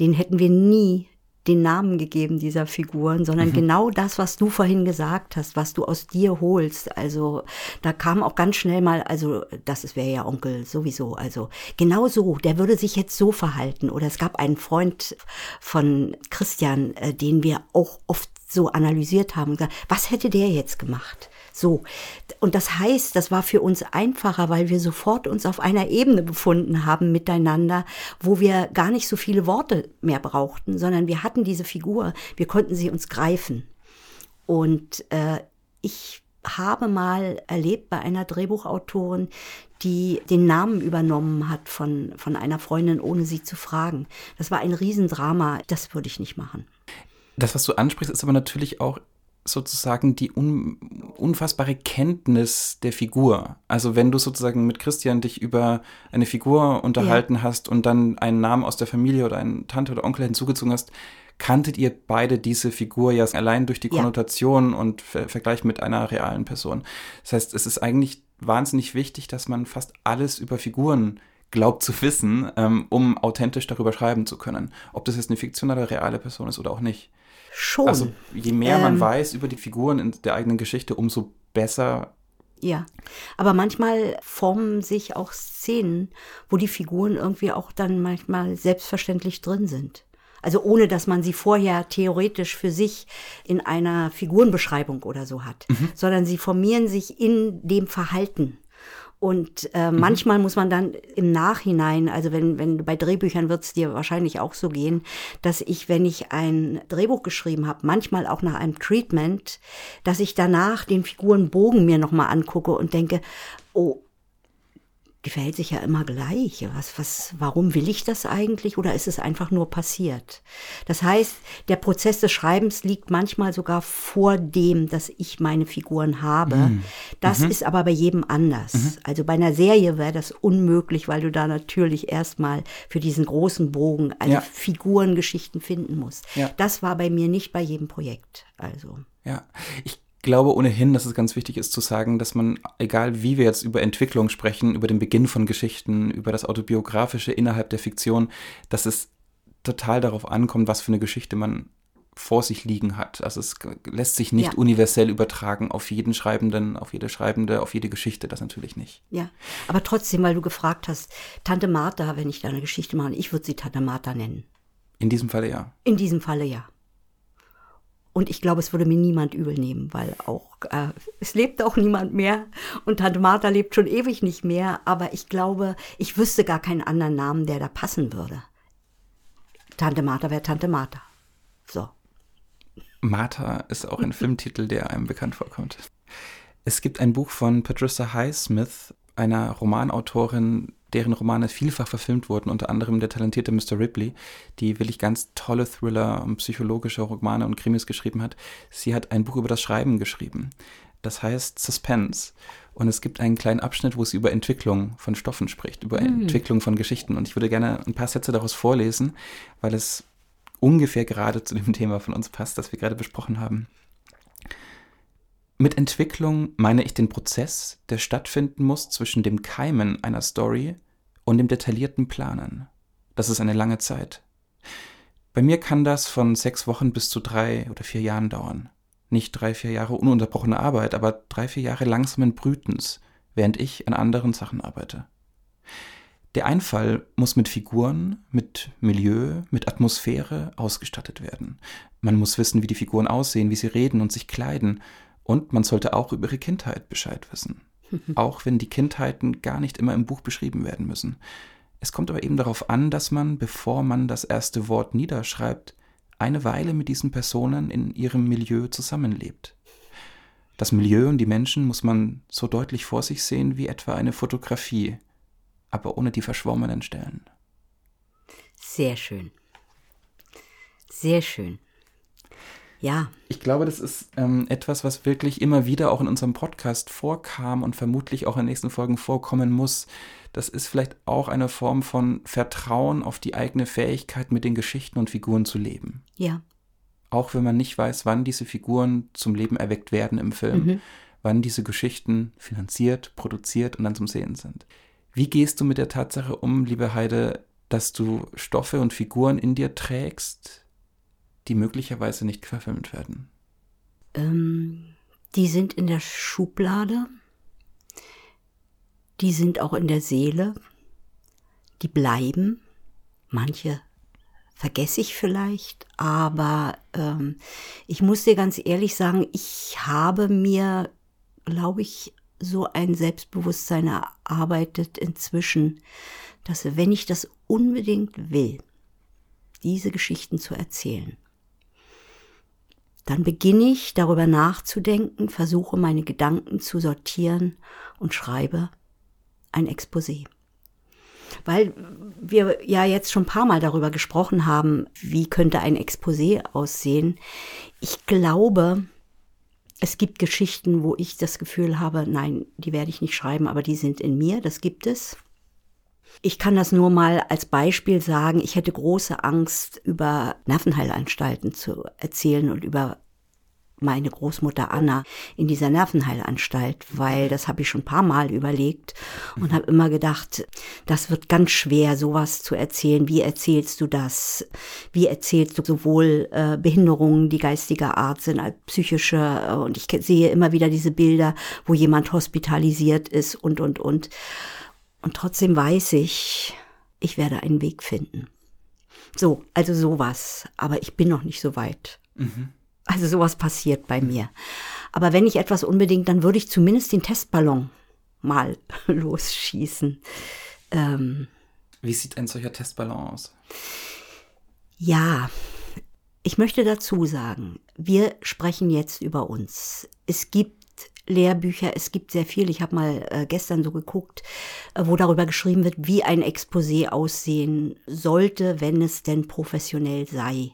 Den hätten wir nie den Namen gegeben dieser Figuren, sondern mhm. genau das, was du vorhin gesagt hast, was du aus dir holst. Also da kam auch ganz schnell mal, also das wäre ja Onkel sowieso. Also genau so, der würde sich jetzt so verhalten. Oder es gab einen Freund von Christian, äh, den wir auch oft so analysiert haben und gesagt, was hätte der jetzt gemacht? So. Und das heißt, das war für uns einfacher, weil wir sofort uns auf einer Ebene befunden haben miteinander, wo wir gar nicht so viele Worte mehr brauchten, sondern wir hatten diese Figur, wir konnten sie uns greifen. Und äh, ich habe mal erlebt bei einer Drehbuchautorin, die den Namen übernommen hat von, von einer Freundin, ohne sie zu fragen. Das war ein Riesendrama. Das würde ich nicht machen. Das, was du ansprichst, ist aber natürlich auch sozusagen die un unfassbare Kenntnis der Figur. Also wenn du sozusagen mit Christian dich über eine Figur unterhalten ja. hast und dann einen Namen aus der Familie oder einen Tante oder Onkel hinzugezogen hast, kanntet ihr beide diese Figur ja allein durch die Konnotation ja. und Ver Vergleich mit einer realen Person. Das heißt, es ist eigentlich wahnsinnig wichtig, dass man fast alles über Figuren glaubt zu wissen, ähm, um authentisch darüber schreiben zu können. Ob das jetzt eine fiktionale, reale Person ist oder auch nicht. Schon. Also je mehr ähm, man weiß über die Figuren in der eigenen Geschichte, umso besser. Ja, aber manchmal formen sich auch Szenen, wo die Figuren irgendwie auch dann manchmal selbstverständlich drin sind. Also ohne, dass man sie vorher theoretisch für sich in einer Figurenbeschreibung oder so hat, mhm. sondern sie formieren sich in dem Verhalten und äh, mhm. manchmal muss man dann im Nachhinein, also wenn, wenn bei Drehbüchern wird es dir wahrscheinlich auch so gehen, dass ich, wenn ich ein Drehbuch geschrieben habe, manchmal auch nach einem Treatment, dass ich danach den Figurenbogen mir nochmal angucke und denke, oh, die verhält sich ja immer gleich. Was, was, warum will ich das eigentlich oder ist es einfach nur passiert? Das heißt, der Prozess des Schreibens liegt manchmal sogar vor dem, dass ich meine Figuren habe. Mhm. Das mhm. ist aber bei jedem anders. Mhm. Also bei einer Serie wäre das unmöglich, weil du da natürlich erstmal für diesen großen Bogen eine ja. Figurengeschichten finden musst. Ja. Das war bei mir nicht bei jedem Projekt. Also. Ja, ich glaube ohnehin, dass es ganz wichtig ist zu sagen, dass man, egal wie wir jetzt über Entwicklung sprechen, über den Beginn von Geschichten, über das Autobiografische innerhalb der Fiktion, dass es total darauf ankommt, was für eine Geschichte man vor sich liegen hat. Also es lässt sich nicht ja. universell übertragen auf jeden Schreibenden, auf jede Schreibende, auf jede Geschichte, das natürlich nicht. Ja, aber trotzdem, weil du gefragt hast, Tante Martha, wenn ich da eine Geschichte mache, ich würde sie Tante Martha nennen. In diesem Falle ja. In diesem Falle ja. Und ich glaube, es würde mir niemand übel nehmen, weil auch äh, es lebt auch niemand mehr und Tante Martha lebt schon ewig nicht mehr. Aber ich glaube, ich wüsste gar keinen anderen Namen, der da passen würde. Tante Martha wäre Tante Martha. So. Martha ist auch ein Filmtitel, der einem bekannt vorkommt. Es gibt ein Buch von Patricia Highsmith, einer Romanautorin, deren Romane vielfach verfilmt wurden, unter anderem der talentierte Mr. Ripley, die wirklich ganz tolle Thriller und psychologische Romane und Krimis geschrieben hat. Sie hat ein Buch über das Schreiben geschrieben. Das heißt Suspense. Und es gibt einen kleinen Abschnitt, wo sie über Entwicklung von Stoffen spricht, über mhm. Entwicklung von Geschichten. Und ich würde gerne ein paar Sätze daraus vorlesen, weil es ungefähr gerade zu dem Thema von uns passt, das wir gerade besprochen haben. Mit Entwicklung meine ich den Prozess, der stattfinden muss zwischen dem Keimen einer Story und dem detaillierten Planen. Das ist eine lange Zeit. Bei mir kann das von sechs Wochen bis zu drei oder vier Jahren dauern. Nicht drei, vier Jahre ununterbrochene Arbeit, aber drei, vier Jahre langsamen Brütens, während ich an anderen Sachen arbeite. Der Einfall muss mit Figuren, mit Milieu, mit Atmosphäre ausgestattet werden. Man muss wissen, wie die Figuren aussehen, wie sie reden und sich kleiden. Und man sollte auch über ihre Kindheit Bescheid wissen. auch wenn die Kindheiten gar nicht immer im Buch beschrieben werden müssen. Es kommt aber eben darauf an, dass man, bevor man das erste Wort niederschreibt, eine Weile mit diesen Personen in ihrem Milieu zusammenlebt. Das Milieu und die Menschen muss man so deutlich vor sich sehen wie etwa eine Fotografie, aber ohne die verschwommenen Stellen. Sehr schön. Sehr schön. Ja. Ich glaube, das ist ähm, etwas, was wirklich immer wieder auch in unserem Podcast vorkam und vermutlich auch in den nächsten Folgen vorkommen muss. Das ist vielleicht auch eine Form von Vertrauen auf die eigene Fähigkeit, mit den Geschichten und Figuren zu leben. Ja. Auch wenn man nicht weiß, wann diese Figuren zum Leben erweckt werden im Film, mhm. wann diese Geschichten finanziert, produziert und dann zum Sehen sind. Wie gehst du mit der Tatsache um, liebe Heide, dass du Stoffe und Figuren in dir trägst, die möglicherweise nicht verfilmt werden? Ähm, die sind in der Schublade. Die sind auch in der Seele. Die bleiben. Manche vergesse ich vielleicht, aber ähm, ich muss dir ganz ehrlich sagen, ich habe mir, glaube ich, so ein Selbstbewusstsein erarbeitet inzwischen, dass wenn ich das unbedingt will, diese Geschichten zu erzählen, dann beginne ich darüber nachzudenken, versuche meine Gedanken zu sortieren und schreibe ein Exposé. Weil wir ja jetzt schon ein paar Mal darüber gesprochen haben, wie könnte ein Exposé aussehen. Ich glaube, es gibt Geschichten, wo ich das Gefühl habe, nein, die werde ich nicht schreiben, aber die sind in mir, das gibt es. Ich kann das nur mal als Beispiel sagen, ich hätte große Angst, über Nervenheilanstalten zu erzählen und über meine Großmutter Anna in dieser Nervenheilanstalt, weil das habe ich schon ein paar Mal überlegt und habe immer gedacht, das wird ganz schwer, sowas zu erzählen. Wie erzählst du das? Wie erzählst du sowohl äh, Behinderungen, die geistiger Art sind, als psychische? Und ich sehe immer wieder diese Bilder, wo jemand hospitalisiert ist und, und, und. Und trotzdem weiß ich, ich werde einen Weg finden. So, also sowas. Aber ich bin noch nicht so weit. Mhm. Also sowas passiert bei mir. Aber wenn ich etwas unbedingt, dann würde ich zumindest den Testballon mal losschießen. Ähm, Wie sieht ein solcher Testballon aus? Ja, ich möchte dazu sagen, wir sprechen jetzt über uns. Es gibt Lehrbücher, es gibt sehr viel. Ich habe mal äh, gestern so geguckt, äh, wo darüber geschrieben wird, wie ein Exposé aussehen sollte, wenn es denn professionell sei.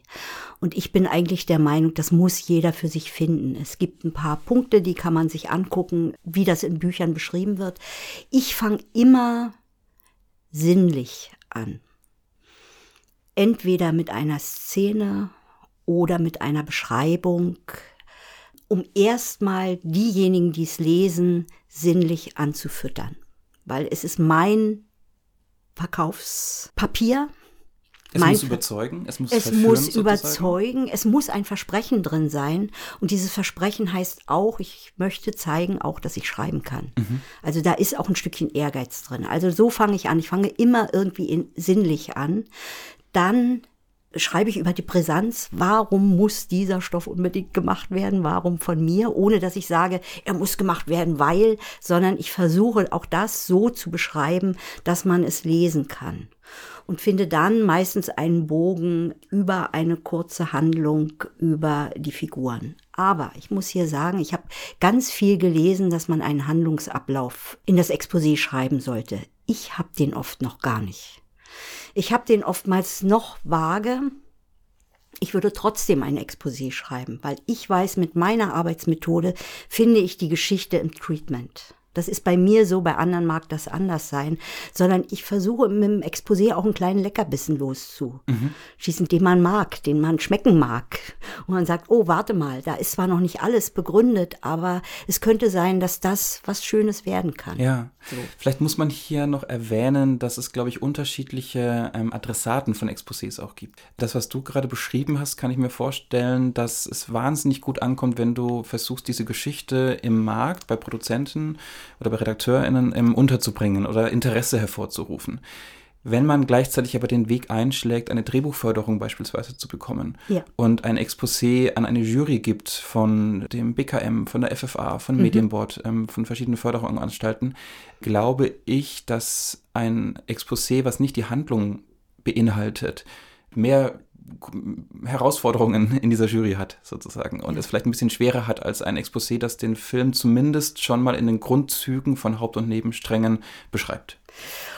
Und ich bin eigentlich der Meinung, das muss jeder für sich finden. Es gibt ein paar Punkte, die kann man sich angucken, wie das in Büchern beschrieben wird. Ich fange immer sinnlich an. Entweder mit einer Szene oder mit einer Beschreibung um erstmal diejenigen, die es lesen, sinnlich anzufüttern. Weil es ist mein Verkaufspapier. Es mein muss überzeugen, es muss, es muss überzeugen, es muss ein Versprechen drin sein. Und dieses Versprechen heißt auch, ich möchte zeigen auch, dass ich schreiben kann. Mhm. Also da ist auch ein Stückchen Ehrgeiz drin. Also so fange ich an. Ich fange immer irgendwie in, sinnlich an. Dann schreibe ich über die Brisanz, warum muss dieser Stoff unbedingt gemacht werden, warum von mir, ohne dass ich sage, er muss gemacht werden, weil, sondern ich versuche auch das so zu beschreiben, dass man es lesen kann. Und finde dann meistens einen Bogen über eine kurze Handlung über die Figuren. Aber ich muss hier sagen, ich habe ganz viel gelesen, dass man einen Handlungsablauf in das Exposé schreiben sollte. Ich habe den oft noch gar nicht. Ich habe den oftmals noch vage. Ich würde trotzdem ein Exposé schreiben, weil ich weiß, mit meiner Arbeitsmethode finde ich die Geschichte im Treatment. Das ist bei mir so, bei anderen mag das anders sein, sondern ich versuche mit dem Exposé auch einen kleinen Leckerbissen loszuschießen, mhm. den man mag, den man schmecken mag. Und man sagt, oh, warte mal, da ist zwar noch nicht alles begründet, aber es könnte sein, dass das was Schönes werden kann. Ja, so. vielleicht muss man hier noch erwähnen, dass es, glaube ich, unterschiedliche ähm, Adressaten von Exposés auch gibt. Das, was du gerade beschrieben hast, kann ich mir vorstellen, dass es wahnsinnig gut ankommt, wenn du versuchst, diese Geschichte im Markt bei Produzenten oder bei RedakteurInnen ähm, unterzubringen oder Interesse hervorzurufen. Wenn man gleichzeitig aber den Weg einschlägt, eine Drehbuchförderung beispielsweise zu bekommen ja. und ein Exposé an eine Jury gibt von dem BKM, von der FFA, von mhm. Medienboard, ähm, von verschiedenen Förderungsanstalten, glaube ich, dass ein Exposé, was nicht die Handlung beinhaltet, mehr Herausforderungen in dieser Jury hat, sozusagen. Und es vielleicht ein bisschen schwerer hat als ein Exposé, das den Film zumindest schon mal in den Grundzügen von Haupt- und Nebensträngen beschreibt.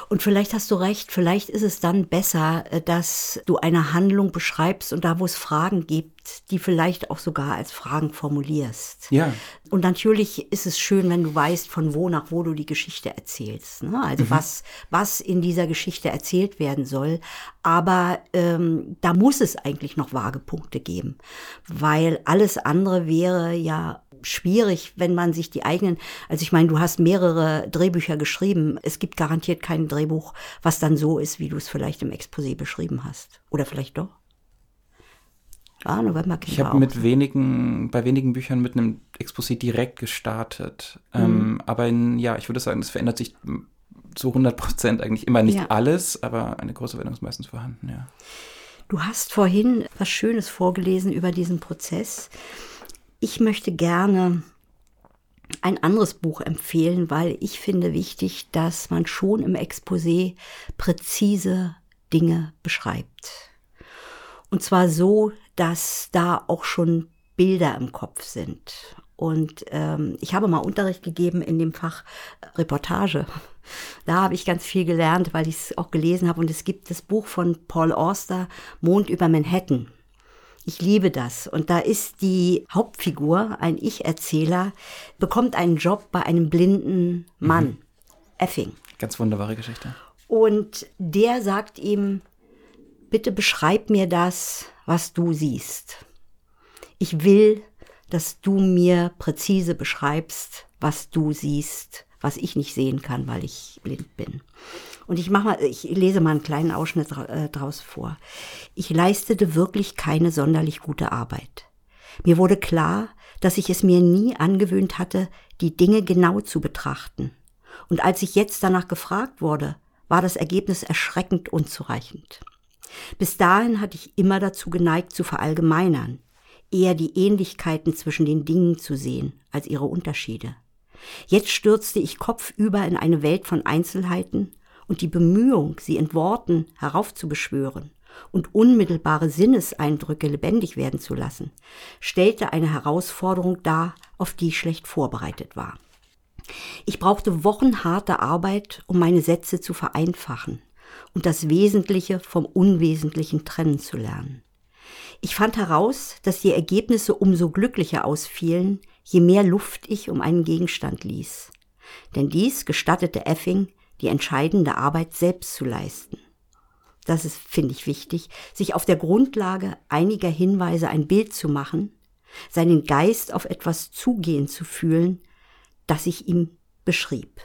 Und vielleicht hast du recht, vielleicht ist es dann besser, äh, dass du eine Handlung beschreibst und da, wo es Fragen gibt, die vielleicht auch sogar als Fragen formulierst. Ja. Und natürlich ist es schön, wenn du weißt, von wo nach wo du die Geschichte erzählst. Ne? Also mhm. was, was in dieser Geschichte erzählt werden soll. Aber ähm, da muss es eigentlich noch vage Punkte geben, weil alles andere wäre ja schwierig, wenn man sich die eigenen, also ich meine, du hast mehrere Drehbücher geschrieben. Es gibt garantiert kein Drehbuch, was dann so ist, wie du es vielleicht im Exposé beschrieben hast. Oder vielleicht doch? Ah, Novemberkinder ich habe mit wenigen, bei wenigen Büchern mit einem Exposé direkt gestartet. Mhm. Ähm, aber in, ja, ich würde sagen, das verändert sich zu 100 Prozent eigentlich immer nicht ja. alles, aber eine große Wendung ist meistens vorhanden, ja. Du hast vorhin was Schönes vorgelesen über diesen Prozess. Ich möchte gerne ein anderes Buch empfehlen, weil ich finde wichtig, dass man schon im Exposé präzise Dinge beschreibt. Und zwar so, dass da auch schon Bilder im Kopf sind. Und ähm, ich habe mal Unterricht gegeben in dem Fach Reportage. Da habe ich ganz viel gelernt, weil ich es auch gelesen habe. Und es gibt das Buch von Paul Auster, Mond über Manhattan. Ich liebe das. Und da ist die Hauptfigur, ein Ich-Erzähler, bekommt einen Job bei einem blinden Mann. Mhm. Effing. Ganz wunderbare Geschichte. Und der sagt ihm, bitte beschreib mir das, was du siehst. Ich will, dass du mir präzise beschreibst, was du siehst, was ich nicht sehen kann, weil ich blind bin. Und ich mach mal, ich lese mal einen kleinen Ausschnitt äh, draus vor. Ich leistete wirklich keine sonderlich gute Arbeit. Mir wurde klar, dass ich es mir nie angewöhnt hatte, die Dinge genau zu betrachten. Und als ich jetzt danach gefragt wurde, war das Ergebnis erschreckend unzureichend. Bis dahin hatte ich immer dazu geneigt zu verallgemeinern, eher die Ähnlichkeiten zwischen den Dingen zu sehen als ihre Unterschiede. Jetzt stürzte ich kopfüber in eine Welt von Einzelheiten und die Bemühung, sie in Worten heraufzubeschwören und unmittelbare Sinneseindrücke lebendig werden zu lassen, stellte eine Herausforderung dar, auf die ich schlecht vorbereitet war. Ich brauchte wochenharte Arbeit, um meine Sätze zu vereinfachen und das Wesentliche vom Unwesentlichen trennen zu lernen. Ich fand heraus, dass die Ergebnisse umso glücklicher ausfielen, je mehr Luft ich um einen Gegenstand ließ. Denn dies gestattete Effing, die entscheidende Arbeit selbst zu leisten. Das ist, finde ich, wichtig, sich auf der Grundlage einiger Hinweise ein Bild zu machen, seinen Geist auf etwas zugehen zu fühlen, das ich ihm beschrieb.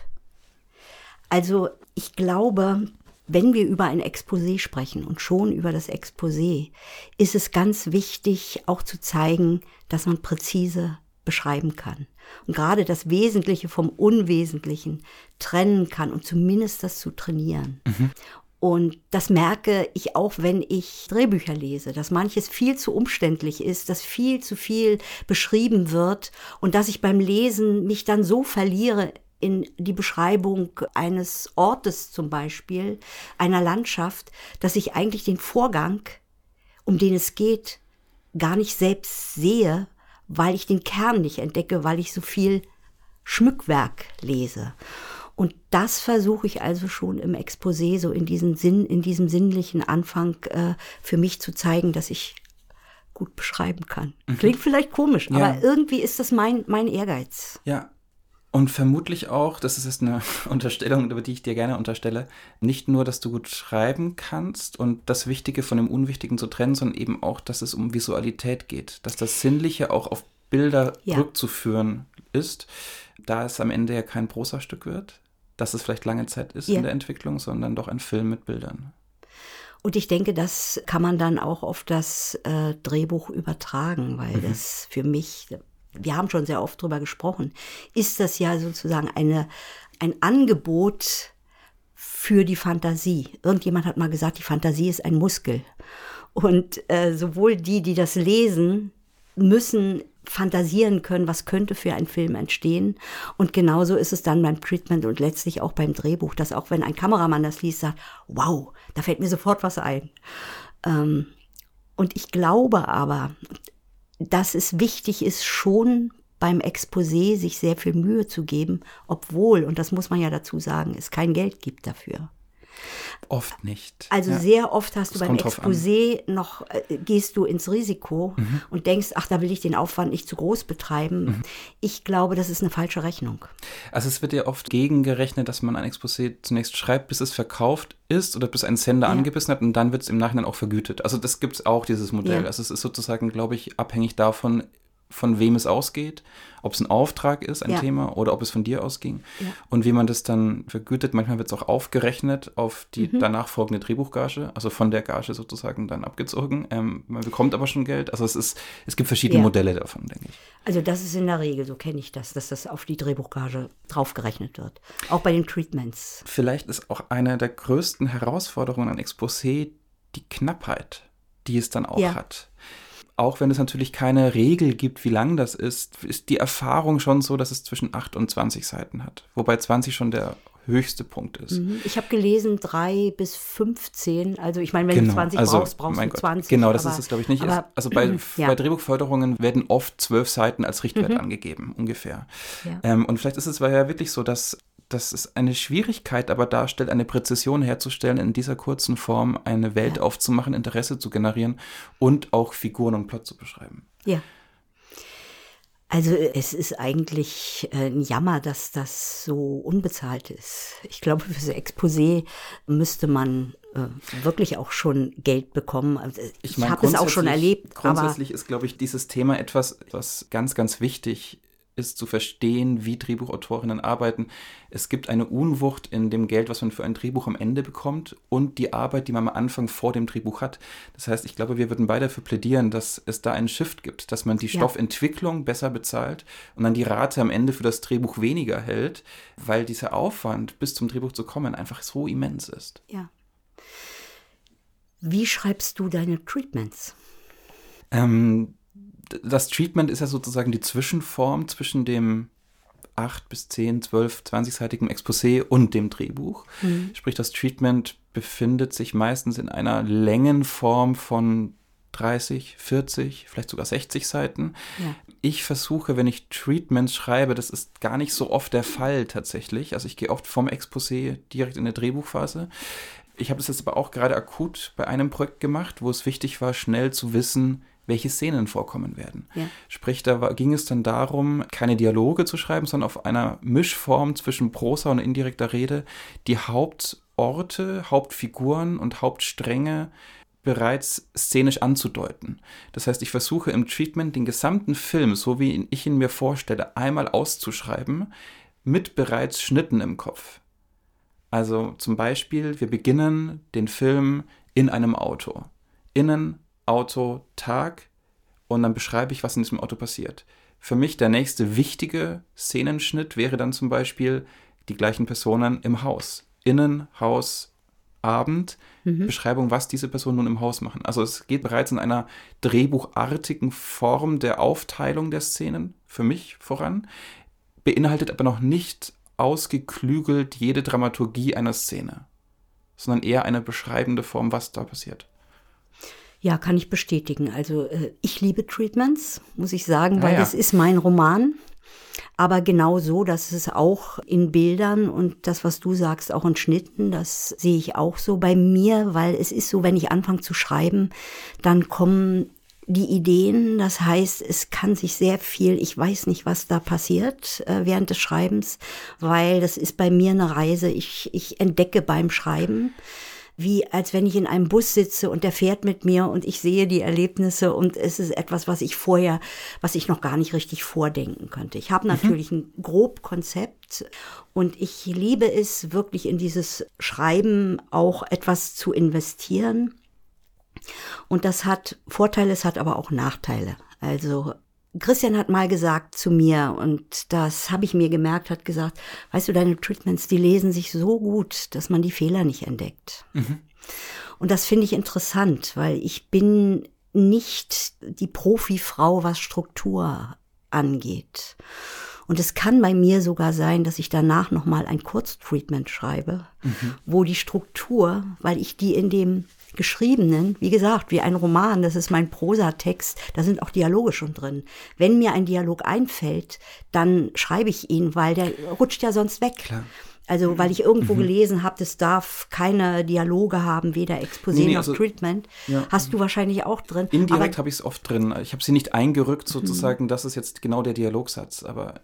Also ich glaube, wenn wir über ein Exposé sprechen und schon über das Exposé, ist es ganz wichtig auch zu zeigen, dass man präzise beschreiben kann. Und gerade das Wesentliche vom Unwesentlichen trennen kann und zumindest das zu trainieren. Mhm. Und das merke ich auch, wenn ich Drehbücher lese, dass manches viel zu umständlich ist, dass viel zu viel beschrieben wird und dass ich beim Lesen mich dann so verliere in die Beschreibung eines Ortes zum Beispiel, einer Landschaft, dass ich eigentlich den Vorgang, um den es geht, gar nicht selbst sehe, weil ich den Kern nicht entdecke, weil ich so viel Schmückwerk lese. Und das versuche ich also schon im Exposé, so in diesem Sinn, in diesem sinnlichen Anfang äh, für mich zu zeigen, dass ich gut beschreiben kann. Mhm. Klingt vielleicht komisch, ja. aber irgendwie ist das mein, mein Ehrgeiz. Ja. Und vermutlich auch, das ist jetzt eine Unterstellung, über die ich dir gerne unterstelle, nicht nur, dass du gut schreiben kannst und das Wichtige von dem Unwichtigen zu trennen, sondern eben auch, dass es um Visualität geht, dass das Sinnliche auch auf Bilder ja. rückzuführen ist, da es am Ende ja kein Prosa-Stück wird, dass es vielleicht lange Zeit ist ja. in der Entwicklung, sondern doch ein Film mit Bildern. Und ich denke, das kann man dann auch auf das äh, Drehbuch übertragen, weil mhm. das für mich, wir haben schon sehr oft drüber gesprochen, ist das ja sozusagen eine, ein Angebot für die Fantasie. Irgendjemand hat mal gesagt, die Fantasie ist ein Muskel. Und äh, sowohl die, die das lesen, müssen fantasieren können, was könnte für ein Film entstehen. Und genauso ist es dann beim Treatment und letztlich auch beim Drehbuch, dass auch wenn ein Kameramann das liest, sagt, wow, da fällt mir sofort was ein. Ähm, und ich glaube aber, dass es wichtig ist, schon beim Exposé sich sehr viel Mühe zu geben, obwohl, und das muss man ja dazu sagen, es kein Geld gibt dafür. Oft nicht. Also ja. sehr oft hast du das beim Exposé noch, äh, gehst du ins Risiko mhm. und denkst, ach, da will ich den Aufwand nicht zu groß betreiben. Mhm. Ich glaube, das ist eine falsche Rechnung. Also es wird ja oft gegengerechnet, dass man ein Exposé zunächst schreibt, bis es verkauft ist oder bis ein Sender ja. angebissen hat und dann wird es im Nachhinein auch vergütet. Also das gibt es auch, dieses Modell. Ja. Also es ist sozusagen, glaube ich, abhängig davon, von wem es ausgeht, ob es ein Auftrag ist, ein ja. Thema, oder ob es von dir ausging. Ja. Und wie man das dann vergütet, manchmal wird es auch aufgerechnet auf die mhm. danach folgende Drehbuchgage, also von der Gage sozusagen dann abgezogen. Ähm, man bekommt aber schon Geld. Also es ist, es gibt verschiedene ja. Modelle davon, denke ich. Also das ist in der Regel, so kenne ich das, dass das auf die Drehbuchgage draufgerechnet wird. Auch bei den Treatments. Vielleicht ist auch eine der größten Herausforderungen an Exposé die Knappheit, die es dann auch hat auch wenn es natürlich keine Regel gibt, wie lang das ist, ist die Erfahrung schon so, dass es zwischen 8 und 20 Seiten hat. Wobei 20 schon der höchste Punkt ist. Mhm. Ich habe gelesen 3 bis 15. Also ich meine, wenn genau. du 20 also, brauchst, brauchst du 20. Genau, das aber, ist es, glaube ich, nicht. Aber, also bei, ja. bei, Drehbuchförderungen werden oft zwölf Seiten als Richtwert mhm. angegeben, ungefähr. Ja. Ähm, und vielleicht ist es ja wirklich so, dass dass es eine Schwierigkeit aber darstellt, eine Präzision herzustellen, in dieser kurzen Form eine Welt ja. aufzumachen, Interesse zu generieren und auch Figuren und Plot zu beschreiben. Ja. Also es ist eigentlich äh, ein Jammer, dass das so unbezahlt ist. Ich glaube, für das Exposé müsste man äh, wirklich auch schon Geld bekommen. Also ich, ich habe es auch schon erlebt. Grundsätzlich ist, glaube ich, dieses Thema etwas, was ganz, ganz wichtig ist zu verstehen, wie Drehbuchautorinnen arbeiten. Es gibt eine Unwucht in dem Geld, was man für ein Drehbuch am Ende bekommt und die Arbeit, die man am Anfang vor dem Drehbuch hat. Das heißt, ich glaube, wir würden beide dafür plädieren, dass es da einen Shift gibt, dass man die ja. Stoffentwicklung besser bezahlt und dann die Rate am Ende für das Drehbuch weniger hält, weil dieser Aufwand, bis zum Drehbuch zu kommen, einfach so immens ist. Ja. Wie schreibst du deine Treatments? Ähm, das Treatment ist ja sozusagen die Zwischenform zwischen dem 8 bis 10, 12, 20-seitigen Exposé und dem Drehbuch. Mhm. Sprich, das Treatment befindet sich meistens in einer Längenform von 30, 40, vielleicht sogar 60 Seiten. Ja. Ich versuche, wenn ich Treatments schreibe, das ist gar nicht so oft der Fall tatsächlich. Also ich gehe oft vom Exposé direkt in eine Drehbuchphase. Ich habe das jetzt aber auch gerade akut bei einem Projekt gemacht, wo es wichtig war, schnell zu wissen, welche Szenen vorkommen werden. Ja. Sprich, da war, ging es dann darum, keine Dialoge zu schreiben, sondern auf einer Mischform zwischen Prosa und indirekter Rede die Hauptorte, Hauptfiguren und Hauptstränge bereits szenisch anzudeuten. Das heißt, ich versuche im Treatment den gesamten Film, so wie ich ihn mir vorstelle, einmal auszuschreiben, mit bereits Schnitten im Kopf. Also zum Beispiel, wir beginnen den Film in einem Auto. Innen Auto Tag und dann beschreibe ich, was in diesem Auto passiert. Für mich der nächste wichtige Szenenschnitt wäre dann zum Beispiel die gleichen Personen im Haus. Innen, Haus, Abend, mhm. Beschreibung, was diese Personen nun im Haus machen. Also es geht bereits in einer drehbuchartigen Form der Aufteilung der Szenen für mich voran, beinhaltet aber noch nicht ausgeklügelt jede Dramaturgie einer Szene, sondern eher eine beschreibende Form, was da passiert. Ja, kann ich bestätigen. Also äh, ich liebe Treatments, muss ich sagen, weil ja, ja. das ist mein Roman. Aber genau so, dass es auch in Bildern und das, was du sagst, auch in Schnitten, das sehe ich auch so bei mir, weil es ist so, wenn ich anfange zu schreiben, dann kommen die Ideen. Das heißt, es kann sich sehr viel, ich weiß nicht, was da passiert äh, während des Schreibens, weil das ist bei mir eine Reise. Ich, ich entdecke beim Schreiben wie als wenn ich in einem Bus sitze und der fährt mit mir und ich sehe die Erlebnisse und es ist etwas, was ich vorher, was ich noch gar nicht richtig vordenken könnte. Ich habe mhm. natürlich mhm. ein grob Konzept und ich liebe es wirklich in dieses Schreiben auch etwas zu investieren. Und das hat Vorteile, es hat aber auch Nachteile. Also Christian hat mal gesagt zu mir, und das habe ich mir gemerkt, hat gesagt, weißt du, deine Treatments, die lesen sich so gut, dass man die Fehler nicht entdeckt. Mhm. Und das finde ich interessant, weil ich bin nicht die Profifrau, was Struktur angeht. Und es kann bei mir sogar sein, dass ich danach nochmal ein Kurztreatment schreibe, mhm. wo die Struktur, weil ich die in dem geschriebenen, wie gesagt, wie ein Roman, das ist mein Prosatext, da sind auch Dialoge schon drin. Wenn mir ein Dialog einfällt, dann schreibe ich ihn, weil der rutscht ja sonst weg. Klar. Also, weil ich irgendwo mhm. gelesen habe, das darf keine Dialoge haben, weder Exposé nee, nee, noch also, Treatment. Ja. Hast du wahrscheinlich auch drin. Indirekt habe ich es oft drin. Ich habe sie nicht eingerückt, mhm. sozusagen, mhm. das ist jetzt genau der Dialogsatz. Aber,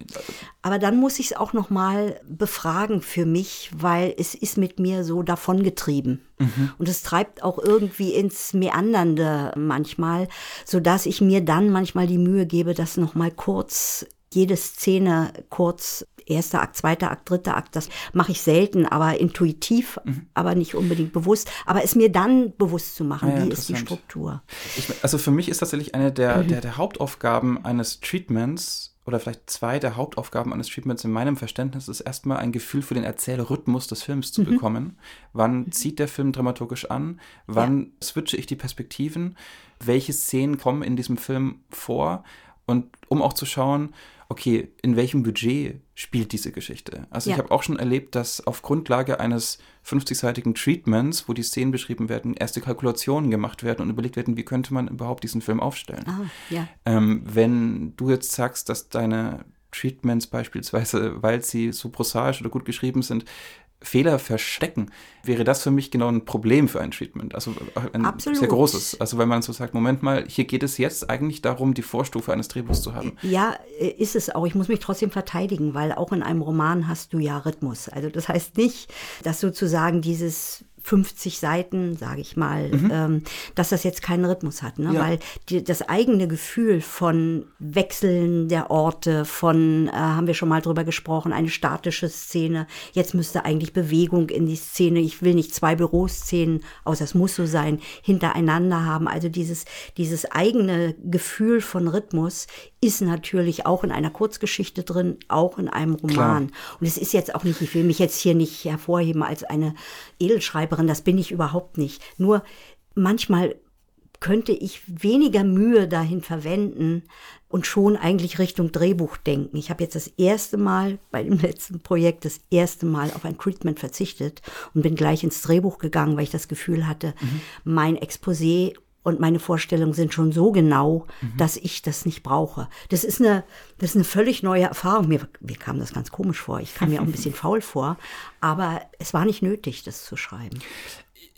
aber dann muss ich es auch noch mal befragen für mich, weil es ist mit mir so davongetrieben. Mhm. Und es treibt auch irgendwie ins Meandernde manchmal, so dass ich mir dann manchmal die Mühe gebe, das noch mal kurz jede Szene kurz erster Akt, zweiter Akt, dritter Akt, das mache ich selten, aber intuitiv, mhm. aber nicht unbedingt bewusst. Aber es mir dann bewusst zu machen, ja, wie ist die Struktur. Ich, also für mich ist tatsächlich eine der, mhm. der, der Hauptaufgaben eines Treatments oder vielleicht zwei der Hauptaufgaben eines Treatments in meinem Verständnis ist erstmal ein Gefühl für den Erzählrhythmus des Films zu mhm. bekommen. Wann mhm. zieht der Film dramaturgisch an? Wann ja. switche ich die Perspektiven? Welche Szenen kommen in diesem Film vor? Und um auch zu schauen, okay, in welchem Budget spielt diese Geschichte? Also ja. ich habe auch schon erlebt, dass auf Grundlage eines 50-seitigen Treatments, wo die Szenen beschrieben werden, erste Kalkulationen gemacht werden und überlegt werden, wie könnte man überhaupt diesen Film aufstellen. Ah, ja. ähm, wenn du jetzt sagst, dass deine Treatments beispielsweise, weil sie so prosaisch oder gut geschrieben sind, Fehler verstecken, wäre das für mich genau ein Problem für ein Treatment. Also ein Absolut. sehr großes. Also wenn man so sagt, Moment mal, hier geht es jetzt eigentlich darum, die Vorstufe eines Drehbuchs zu haben. Ja, äh, ist es auch. Ich muss mich trotzdem verteidigen, weil auch in einem Roman hast du ja Rhythmus. Also das heißt nicht, dass sozusagen dieses 50 Seiten, sage ich mal, mhm. ähm, dass das jetzt keinen Rhythmus hat. Ne? Ja. Weil die, das eigene Gefühl von Wechseln der Orte, von, äh, haben wir schon mal drüber gesprochen, eine statische Szene, jetzt müsste eigentlich Bewegung in die Szene, ich will nicht zwei Büroszenen, außer es muss so sein, hintereinander haben. Also dieses, dieses eigene Gefühl von Rhythmus ist natürlich auch in einer Kurzgeschichte drin, auch in einem Roman. Klar. Und es ist jetzt auch nicht, ich will mich jetzt hier nicht hervorheben als eine Edelschreiberin, das bin ich überhaupt nicht. Nur manchmal könnte ich weniger Mühe dahin verwenden und schon eigentlich Richtung Drehbuch denken. Ich habe jetzt das erste Mal bei dem letzten Projekt das erste Mal auf ein Treatment verzichtet und bin gleich ins Drehbuch gegangen, weil ich das Gefühl hatte, mhm. mein Exposé und meine Vorstellungen sind schon so genau, mhm. dass ich das nicht brauche. Das ist eine, das ist eine völlig neue Erfahrung. Mir, mir kam das ganz komisch vor. Ich kam mir auch ein bisschen faul vor, aber es war nicht nötig, das zu schreiben.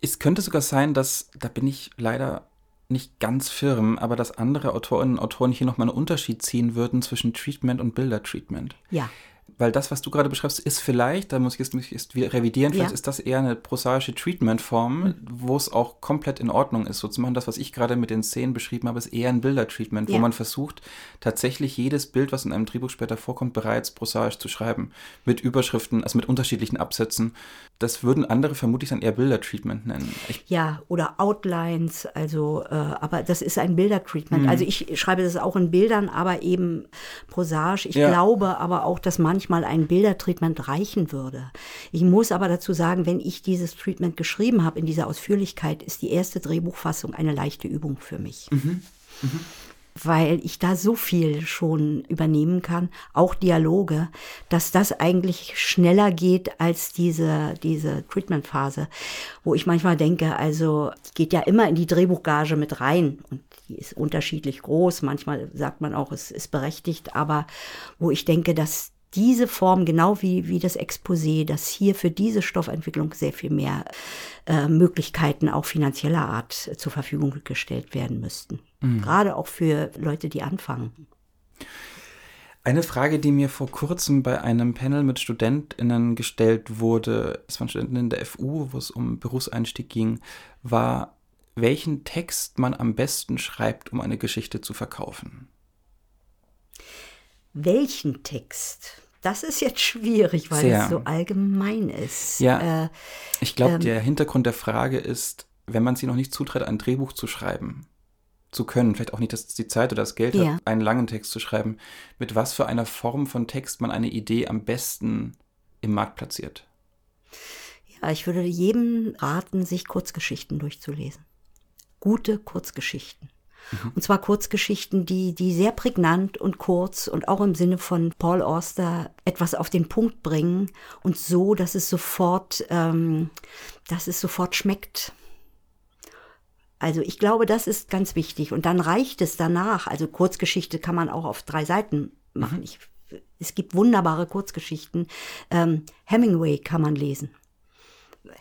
Es könnte sogar sein, dass, da bin ich leider nicht ganz firm, aber dass andere Autorinnen und Autoren hier nochmal einen Unterschied ziehen würden zwischen Treatment und Bilder-Treatment. Ja weil das, was du gerade beschreibst, ist vielleicht, da muss ich jetzt, muss ich jetzt revidieren, vielleicht ja. ist das eher eine prosaische Treatment-Form, mhm. wo es auch komplett in Ordnung ist, so zu machen. Das, was ich gerade mit den Szenen beschrieben habe, ist eher ein Bilder-Treatment, ja. wo man versucht, tatsächlich jedes Bild, was in einem Drehbuch später vorkommt, bereits prosaisch zu schreiben. Mit Überschriften, also mit unterschiedlichen Absätzen. Das würden andere vermutlich dann eher Bilder-Treatment nennen. Ich ja, oder Outlines, also, äh, aber das ist ein Bilder-Treatment. Mhm. Also ich schreibe das auch in Bildern, aber eben prosaisch. Ich ja. glaube aber auch, dass manchmal manchmal ein Bildertreatment reichen würde. Ich muss aber dazu sagen, wenn ich dieses Treatment geschrieben habe in dieser Ausführlichkeit, ist die erste Drehbuchfassung eine leichte Übung für mich. Mhm. Mhm weil ich da so viel schon übernehmen kann, auch Dialoge, dass das eigentlich schneller geht als diese, diese Treatment-Phase, wo ich manchmal denke, also geht ja immer in die Drehbuchgage mit rein und die ist unterschiedlich groß, manchmal sagt man auch, es ist berechtigt, aber wo ich denke, dass diese Form, genau wie, wie das Exposé, dass hier für diese Stoffentwicklung sehr viel mehr äh, Möglichkeiten auch finanzieller Art zur Verfügung gestellt werden müssten. Mhm. Gerade auch für Leute, die anfangen. Eine Frage, die mir vor kurzem bei einem Panel mit StudentInnen gestellt wurde, es waren Studentinnen der FU, wo es um Berufseinstieg ging, war, welchen Text man am besten schreibt, um eine Geschichte zu verkaufen. Welchen Text? Das ist jetzt schwierig, weil Sehr. es so allgemein ist. Ja, äh, ich glaube, ähm, der Hintergrund der Frage ist, wenn man sie noch nicht zutraut, ein Drehbuch zu schreiben, zu können, vielleicht auch nicht dass die Zeit oder das Geld ja. hat, einen langen Text zu schreiben, mit was für einer Form von Text man eine Idee am besten im Markt platziert. Ja, ich würde jedem raten, sich Kurzgeschichten durchzulesen. Gute Kurzgeschichten. Mhm. Und zwar Kurzgeschichten, die, die sehr prägnant und kurz und auch im Sinne von Paul Auster etwas auf den Punkt bringen und so, dass es sofort, ähm, dass es sofort schmeckt. Also ich glaube, das ist ganz wichtig. Und dann reicht es danach. Also Kurzgeschichte kann man auch auf drei Seiten machen. Mhm. Ich, es gibt wunderbare Kurzgeschichten. Ähm, Hemingway kann man lesen.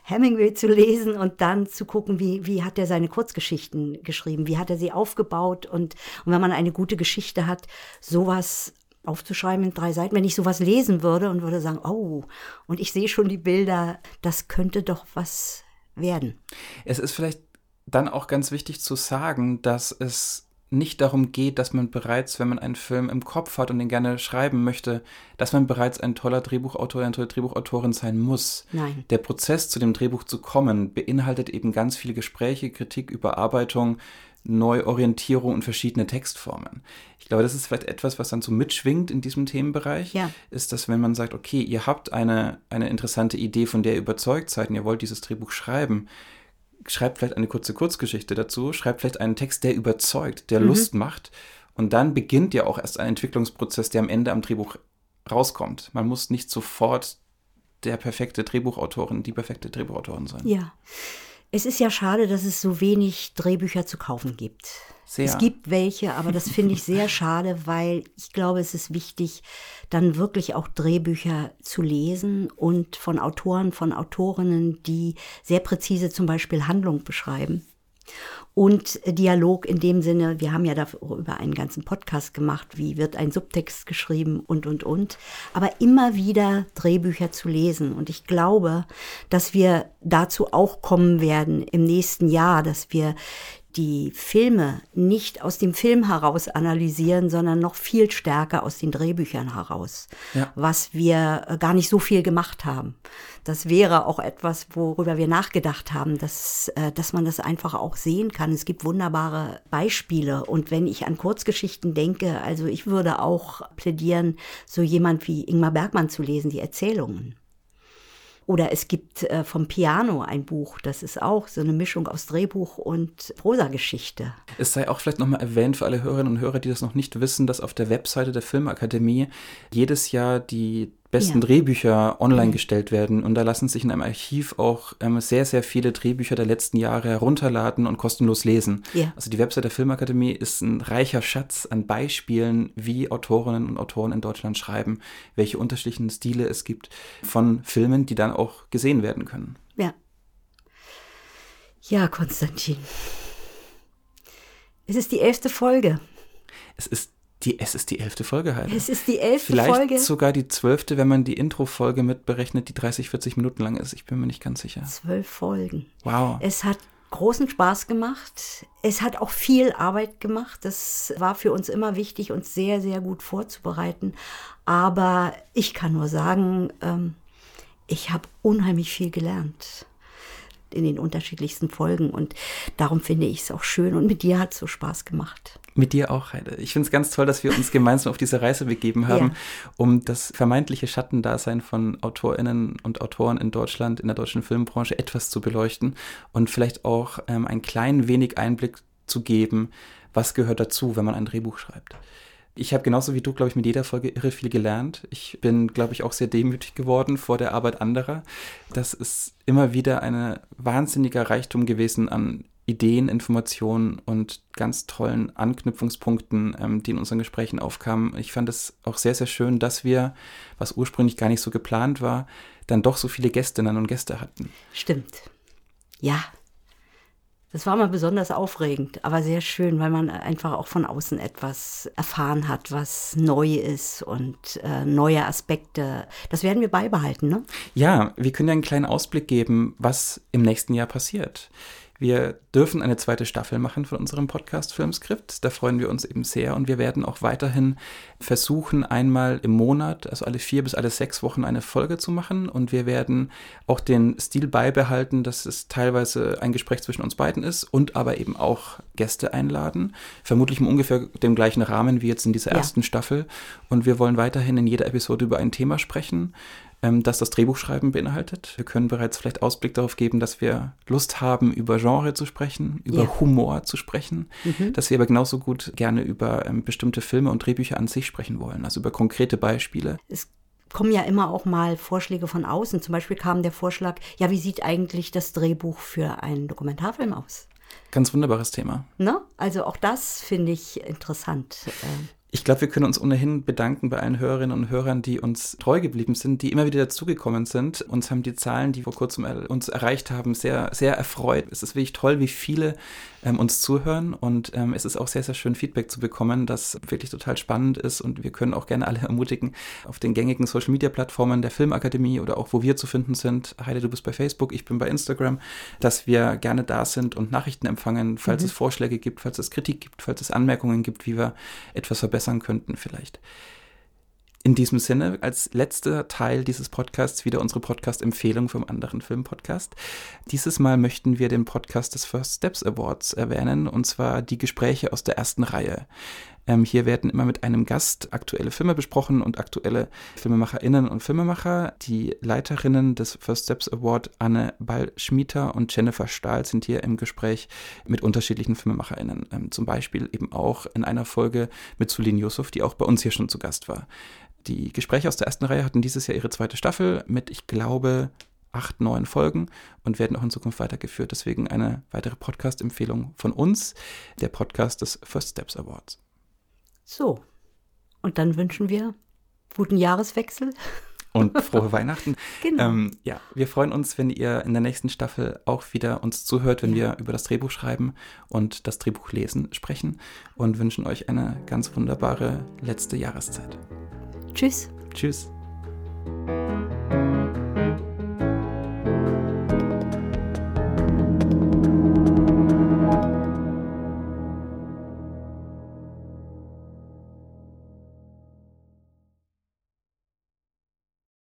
Hemingway zu lesen und dann zu gucken, wie, wie hat er seine Kurzgeschichten geschrieben, wie hat er sie aufgebaut und, und wenn man eine gute Geschichte hat, sowas aufzuschreiben in drei Seiten, wenn ich sowas lesen würde und würde sagen, oh, und ich sehe schon die Bilder, das könnte doch was werden. Es ist vielleicht dann auch ganz wichtig zu sagen, dass es nicht darum geht, dass man bereits, wenn man einen Film im Kopf hat und den gerne schreiben möchte, dass man bereits ein toller Drehbuchautor, eine tolle Drehbuchautorin sein muss. Nein. Der Prozess, zu dem Drehbuch zu kommen, beinhaltet eben ganz viele Gespräche, Kritik, Überarbeitung, Neuorientierung und verschiedene Textformen. Ich glaube, das ist vielleicht etwas, was dann so mitschwingt in diesem Themenbereich, ja. ist, dass wenn man sagt, okay, ihr habt eine, eine interessante Idee, von der ihr überzeugt seid und ihr wollt dieses Drehbuch schreiben, schreibt vielleicht eine kurze Kurzgeschichte dazu, schreibt vielleicht einen Text, der überzeugt, der mhm. Lust macht. Und dann beginnt ja auch erst ein Entwicklungsprozess, der am Ende am Drehbuch rauskommt. Man muss nicht sofort der perfekte Drehbuchautorin, die perfekte Drehbuchautorin sein. Ja. Es ist ja schade, dass es so wenig Drehbücher zu kaufen gibt. Sehr. Es gibt welche, aber das finde ich sehr schade, weil ich glaube, es ist wichtig, dann wirklich auch Drehbücher zu lesen und von Autoren, von Autorinnen, die sehr präzise zum Beispiel Handlung beschreiben. Und Dialog in dem Sinne, wir haben ja darüber einen ganzen Podcast gemacht, wie wird ein Subtext geschrieben und, und, und. Aber immer wieder Drehbücher zu lesen. Und ich glaube, dass wir dazu auch kommen werden im nächsten Jahr, dass wir die Filme nicht aus dem Film heraus analysieren, sondern noch viel stärker aus den Drehbüchern heraus, ja. was wir äh, gar nicht so viel gemacht haben. Das wäre auch etwas, worüber wir nachgedacht haben, dass, äh, dass man das einfach auch sehen kann. Es gibt wunderbare Beispiele. Und wenn ich an Kurzgeschichten denke, also ich würde auch plädieren, so jemand wie Ingmar Bergmann zu lesen, die Erzählungen. Oder es gibt äh, vom Piano ein Buch, das ist auch so eine Mischung aus Drehbuch und Prosageschichte. Es sei auch vielleicht nochmal erwähnt für alle Hörerinnen und Hörer, die das noch nicht wissen, dass auf der Webseite der Filmakademie jedes Jahr die besten ja. Drehbücher online mhm. gestellt werden. Und da lassen sich in einem Archiv auch ähm, sehr, sehr viele Drehbücher der letzten Jahre herunterladen und kostenlos lesen. Ja. Also die Website der Filmakademie ist ein reicher Schatz an Beispielen, wie Autorinnen und Autoren in Deutschland schreiben, welche unterschiedlichen Stile es gibt von Filmen, die dann auch gesehen werden können. Ja. Ja, Konstantin. Es ist die elfte Folge. Es ist die, es ist die elfte Folge halt. Es ist die elfte Vielleicht Folge. Vielleicht sogar die zwölfte, wenn man die Intro-Folge mitberechnet, die 30, 40 Minuten lang ist. Ich bin mir nicht ganz sicher. Zwölf Folgen. Wow. Es hat großen Spaß gemacht. Es hat auch viel Arbeit gemacht. Das war für uns immer wichtig, uns sehr, sehr gut vorzubereiten. Aber ich kann nur sagen, ähm, ich habe unheimlich viel gelernt in den unterschiedlichsten Folgen und darum finde ich es auch schön und mit dir hat es so Spaß gemacht. Mit dir auch, Heide. Ich finde es ganz toll, dass wir uns gemeinsam auf diese Reise begeben haben, ja. um das vermeintliche Schattendasein von AutorInnen und Autoren in Deutschland, in der deutschen Filmbranche etwas zu beleuchten und vielleicht auch ähm, ein klein wenig Einblick zu geben, was gehört dazu, wenn man ein Drehbuch schreibt. Ich habe genauso wie du, glaube ich, mit jeder Folge irre viel gelernt. Ich bin, glaube ich, auch sehr demütig geworden vor der Arbeit anderer. Das ist immer wieder ein wahnsinniger Reichtum gewesen an Ideen, Informationen und ganz tollen Anknüpfungspunkten, ähm, die in unseren Gesprächen aufkamen. Ich fand es auch sehr, sehr schön, dass wir, was ursprünglich gar nicht so geplant war, dann doch so viele Gästinnen und Gäste hatten. Stimmt. Ja, das war mal besonders aufregend, aber sehr schön, weil man einfach auch von außen etwas erfahren hat, was neu ist und äh, neue Aspekte. Das werden wir beibehalten, ne? Ja, wir können ja einen kleinen Ausblick geben, was im nächsten Jahr passiert. Wir dürfen eine zweite Staffel machen von unserem Podcast Filmskript. Da freuen wir uns eben sehr und wir werden auch weiterhin versuchen, einmal im Monat, also alle vier bis alle sechs Wochen eine Folge zu machen und wir werden auch den Stil beibehalten, dass es teilweise ein Gespräch zwischen uns beiden ist und aber eben auch Gäste einladen. Vermutlich im ungefähr dem gleichen Rahmen wie jetzt in dieser ersten ja. Staffel und wir wollen weiterhin in jeder Episode über ein Thema sprechen ähm, das das Drehbuchschreiben beinhaltet. Wir können bereits vielleicht Ausblick darauf geben, dass wir Lust haben, über Genre zu sprechen, über ja. Humor zu sprechen, mhm. dass wir aber genauso gut gerne über ähm, bestimmte Filme und Drehbücher an sich sprechen wollen, also über konkrete Beispiele. Es kommen ja immer auch mal Vorschläge von außen. Zum Beispiel kam der Vorschlag, ja, wie sieht eigentlich das Drehbuch für einen Dokumentarfilm aus? Ganz wunderbares Thema. Ne? Also auch das finde ich interessant. Ich glaube, wir können uns ohnehin bedanken bei allen Hörerinnen und Hörern, die uns treu geblieben sind, die immer wieder dazugekommen sind. Uns haben die Zahlen, die vor kurzem uns erreicht haben, sehr, sehr erfreut. Es ist wirklich toll, wie viele ähm, uns zuhören und ähm, es ist auch sehr, sehr schön, Feedback zu bekommen, das wirklich total spannend ist und wir können auch gerne alle ermutigen, auf den gängigen Social Media Plattformen der Filmakademie oder auch wo wir zu finden sind. Heide, du bist bei Facebook, ich bin bei Instagram, dass wir gerne da sind und Nachrichten empfangen, falls mhm. es Vorschläge gibt, falls es Kritik gibt, falls es Anmerkungen gibt, wie wir etwas verbessern verbessern könnten vielleicht. In diesem Sinne, als letzter Teil dieses Podcasts wieder unsere Podcast-Empfehlung vom anderen Filmpodcast. Dieses Mal möchten wir den Podcast des First Steps Awards erwähnen, und zwar die Gespräche aus der ersten Reihe. Ähm, hier werden immer mit einem Gast aktuelle Filme besprochen und aktuelle Filmemacherinnen und Filmemacher. Die Leiterinnen des First Steps Award, Anne Ball-Schmieter und Jennifer Stahl, sind hier im Gespräch mit unterschiedlichen Filmemacherinnen. Ähm, zum Beispiel eben auch in einer Folge mit Sulin Yusuf, die auch bei uns hier schon zu Gast war. Die Gespräche aus der ersten Reihe hatten dieses Jahr ihre zweite Staffel mit, ich glaube, acht, neun Folgen und werden auch in Zukunft weitergeführt. Deswegen eine weitere Podcast-Empfehlung von uns, der Podcast des First Steps Awards. So, und dann wünschen wir guten Jahreswechsel. Und frohe Weihnachten. Genau. Ähm, ja, wir freuen uns, wenn ihr in der nächsten Staffel auch wieder uns zuhört, wenn wir über das Drehbuch schreiben und das Drehbuch lesen sprechen und wünschen euch eine ganz wunderbare letzte Jahreszeit. Tschüss. Tschüss.